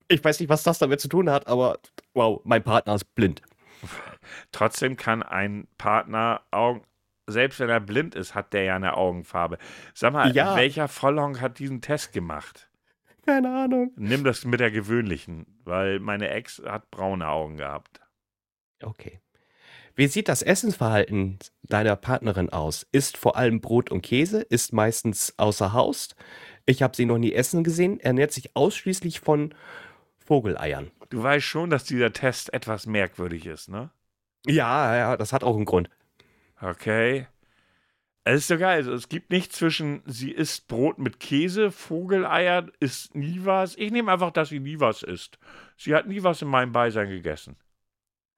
Ich weiß nicht, was das damit zu tun hat, aber wow, mein Partner ist blind. Trotzdem kann ein Partner Augen, selbst wenn er blind ist, hat der ja eine Augenfarbe. Sag mal, Ja. welcher Vollhonk hat diesen Test gemacht? Keine Ahnung. Nimm das mit der gewöhnlichen, weil meine Ex hat braune Augen gehabt. Okay. Wie sieht das Essensverhalten deiner Partnerin aus? Isst vor allem Brot und Käse, ist meistens außer Haus. Ich habe sie noch nie essen gesehen, ernährt sich ausschließlich von Vogeleiern. Du weißt schon, dass dieser Test etwas merkwürdig ist, ne? Ja, ja, das hat auch einen Grund. Okay. Es ist so geil. Also, es gibt nicht zwischen, sie isst Brot mit Käse, Vogeleier, isst nie was. Ich nehme einfach, dass sie nie was isst. Sie hat nie was in meinem Beisein gegessen.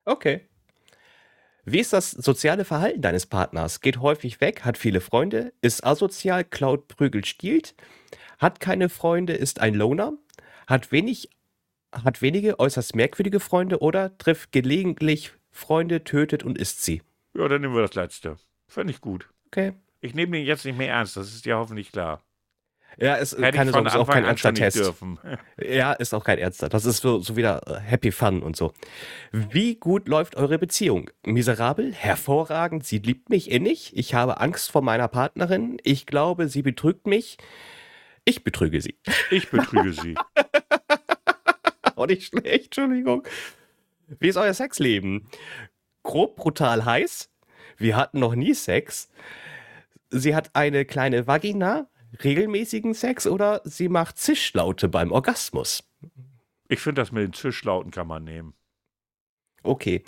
Okay. Wie ist das soziale Verhalten deines Partners? Geht häufig weg, hat viele Freunde, ist asozial, klaut, prügelt, stiehlt, hat keine Freunde, ist ein Loner, hat wenig, hat wenige äußerst merkwürdige Freunde oder trifft gelegentlich Freunde, tötet und isst sie. Ja, dann nehmen wir das letzte. Finde ich gut. Okay. Ich nehme den jetzt nicht mehr ernst, das ist dir hoffentlich klar. Ja, ist Hätte keine Sorge, ist auch kein ernster Test. Ja, ist auch kein ernster. Das ist so, so wieder äh, Happy Fun und so. Wie gut läuft eure Beziehung? Miserabel? Hervorragend? Sie liebt mich innig? Ich habe Angst vor meiner Partnerin? Ich glaube, sie betrügt mich? Ich betrüge sie. Ich betrüge sie. Auch nicht schlecht, Entschuldigung. Wie ist euer Sexleben? Grob, brutal heiß? Wir hatten noch nie Sex. Sie hat eine kleine Vagina? Regelmäßigen Sex oder sie macht Zischlaute beim Orgasmus? Ich finde, das mit den Zischlauten kann man nehmen. Okay.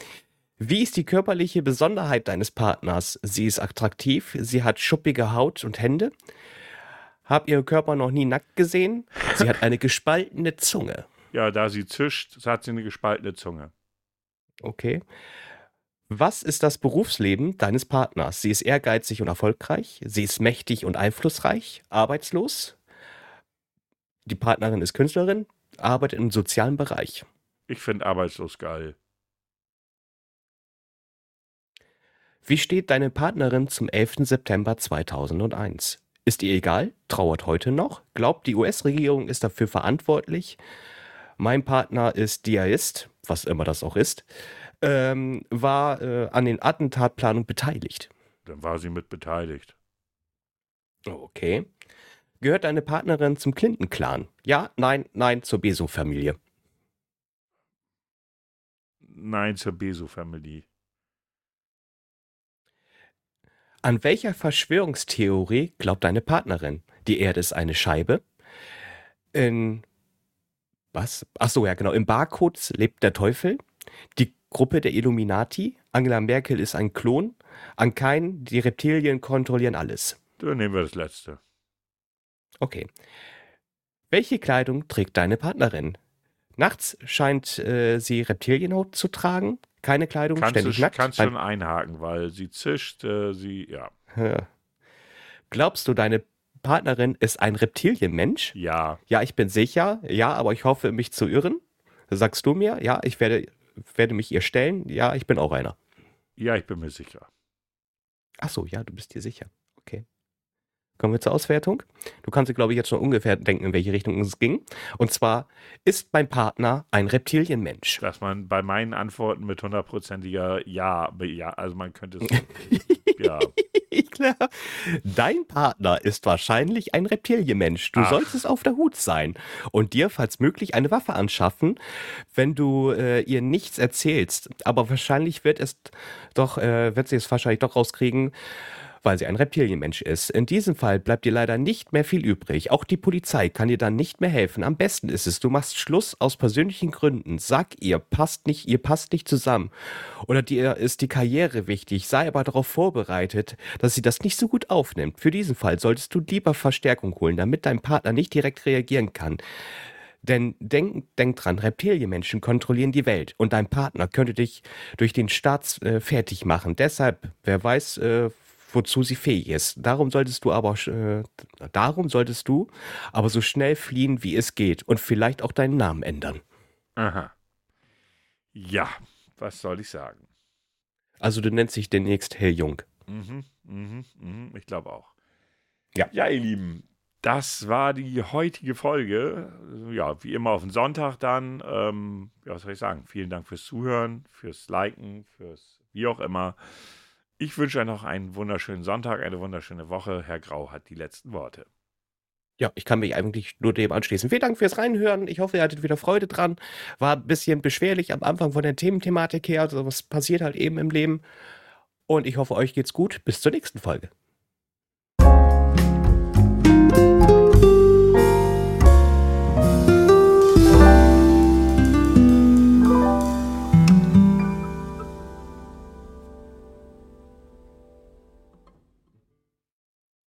Wie ist die körperliche Besonderheit deines Partners? Sie ist attraktiv, sie hat schuppige Haut und Hände. Hab ihren Körper noch nie nackt gesehen. Sie hat eine gespaltene Zunge. Ja, da sie zischt, hat sie eine gespaltene Zunge. Okay. Was ist das Berufsleben deines Partners? Sie ist ehrgeizig und erfolgreich. Sie ist mächtig und einflussreich. Arbeitslos. Die Partnerin ist Künstlerin. Arbeitet im sozialen Bereich. Ich finde arbeitslos geil. Wie steht deine Partnerin zum 11. September 2001? Ist ihr egal? Trauert heute noch? Glaubt, die US-Regierung ist dafür verantwortlich? Mein Partner ist Diaist, was immer das auch ist, ähm, war äh, an den Attentatplanungen beteiligt. Dann war sie mit beteiligt. Okay. Gehört deine Partnerin zum Clinton-Clan? Ja, nein, nein, zur Beso-Familie. Nein, zur Beso-Family. An welcher Verschwörungstheorie glaubt deine Partnerin? Die Erde ist eine Scheibe. In was? Ach so, ja, genau. Im Barcodes lebt der Teufel. Die Gruppe der Illuminati. Angela Merkel ist ein Klon. An keinen, die Reptilien kontrollieren alles. Dann nehmen wir das letzte. Okay. Welche Kleidung trägt deine Partnerin? Nachts scheint äh, sie Reptilienhaut zu tragen. Keine Kleidung, Kannst ständig du, nackt. kannst schon einhaken, weil sie zischt, äh, sie, ja. Ja. Glaubst du, deine Partnerin ist ein Reptilienmensch? Ja, Ja, ich bin sicher. Ja, aber ich hoffe, mich zu irren. Sagst du mir? Ja, ich werde, werde mich ihr stellen. Ja, ich bin auch einer. ja, ich bin mir sicher. Ach so, ja, du bist dir sicher. Okay. Kommen wir zur Auswertung. Du kannst dir, glaube ich, jetzt schon ungefähr denken, in welche Richtung es ging. Und zwar, ist mein Partner ein Reptilienmensch? Dass man bei meinen Antworten mit hundertprozentiger Ja, ja, also man könnte es, ja. Klar. Dein Partner ist wahrscheinlich ein Reptilienmensch. Du Ach. solltest auf der Hut sein und dir, falls möglich, eine Waffe anschaffen, wenn du äh, ihr nichts erzählst. Aber wahrscheinlich wird es doch, äh, wird sie es wahrscheinlich doch rauskriegen, weil sie ein Reptilienmensch ist. In diesem Fall bleibt dir leider nicht mehr viel übrig. Auch die Polizei kann dir dann nicht mehr helfen. Am besten ist es, du machst Schluss aus persönlichen Gründen. Sag ihr, passt nicht, ihr passt nicht zusammen. Oder dir ist die Karriere wichtig. Sei aber darauf vorbereitet, dass sie das nicht so gut aufnimmt. Für diesen Fall solltest du lieber Verstärkung holen, damit dein Partner nicht direkt reagieren kann. Denn denk, denk dran, Reptilienmenschen kontrollieren die Welt und dein Partner könnte dich durch den Staat äh, fertig machen. Deshalb, wer weiß, äh, wozu sie fähig ist. Darum solltest du aber, äh, darum solltest du aber so schnell fliehen, wie es geht und vielleicht auch deinen Namen ändern. Aha. Ja, was soll ich sagen? Also du nennst dich demnächst Herr Jung. Mhm, mhm, mhm, ich glaube auch. Ja. Ja, ihr Lieben, das war die heutige Folge. Ja, wie immer auf den Sonntag dann. Ähm, ja, was soll ich sagen? Vielen Dank fürs Zuhören, fürs Liken, fürs wie auch immer. Ich wünsche euch noch einen wunderschönen Sonntag, eine wunderschöne Woche. Herr Grau hat die letzten Worte. Ja, ich kann mich eigentlich nur dem anschließen. Vielen Dank fürs Reinhören. Ich hoffe, ihr hattet wieder Freude dran. War ein bisschen beschwerlich am Anfang von der Thementhematik her. Also was passiert halt eben im Leben. Und ich hoffe, euch geht's gut. Bis zur nächsten Folge.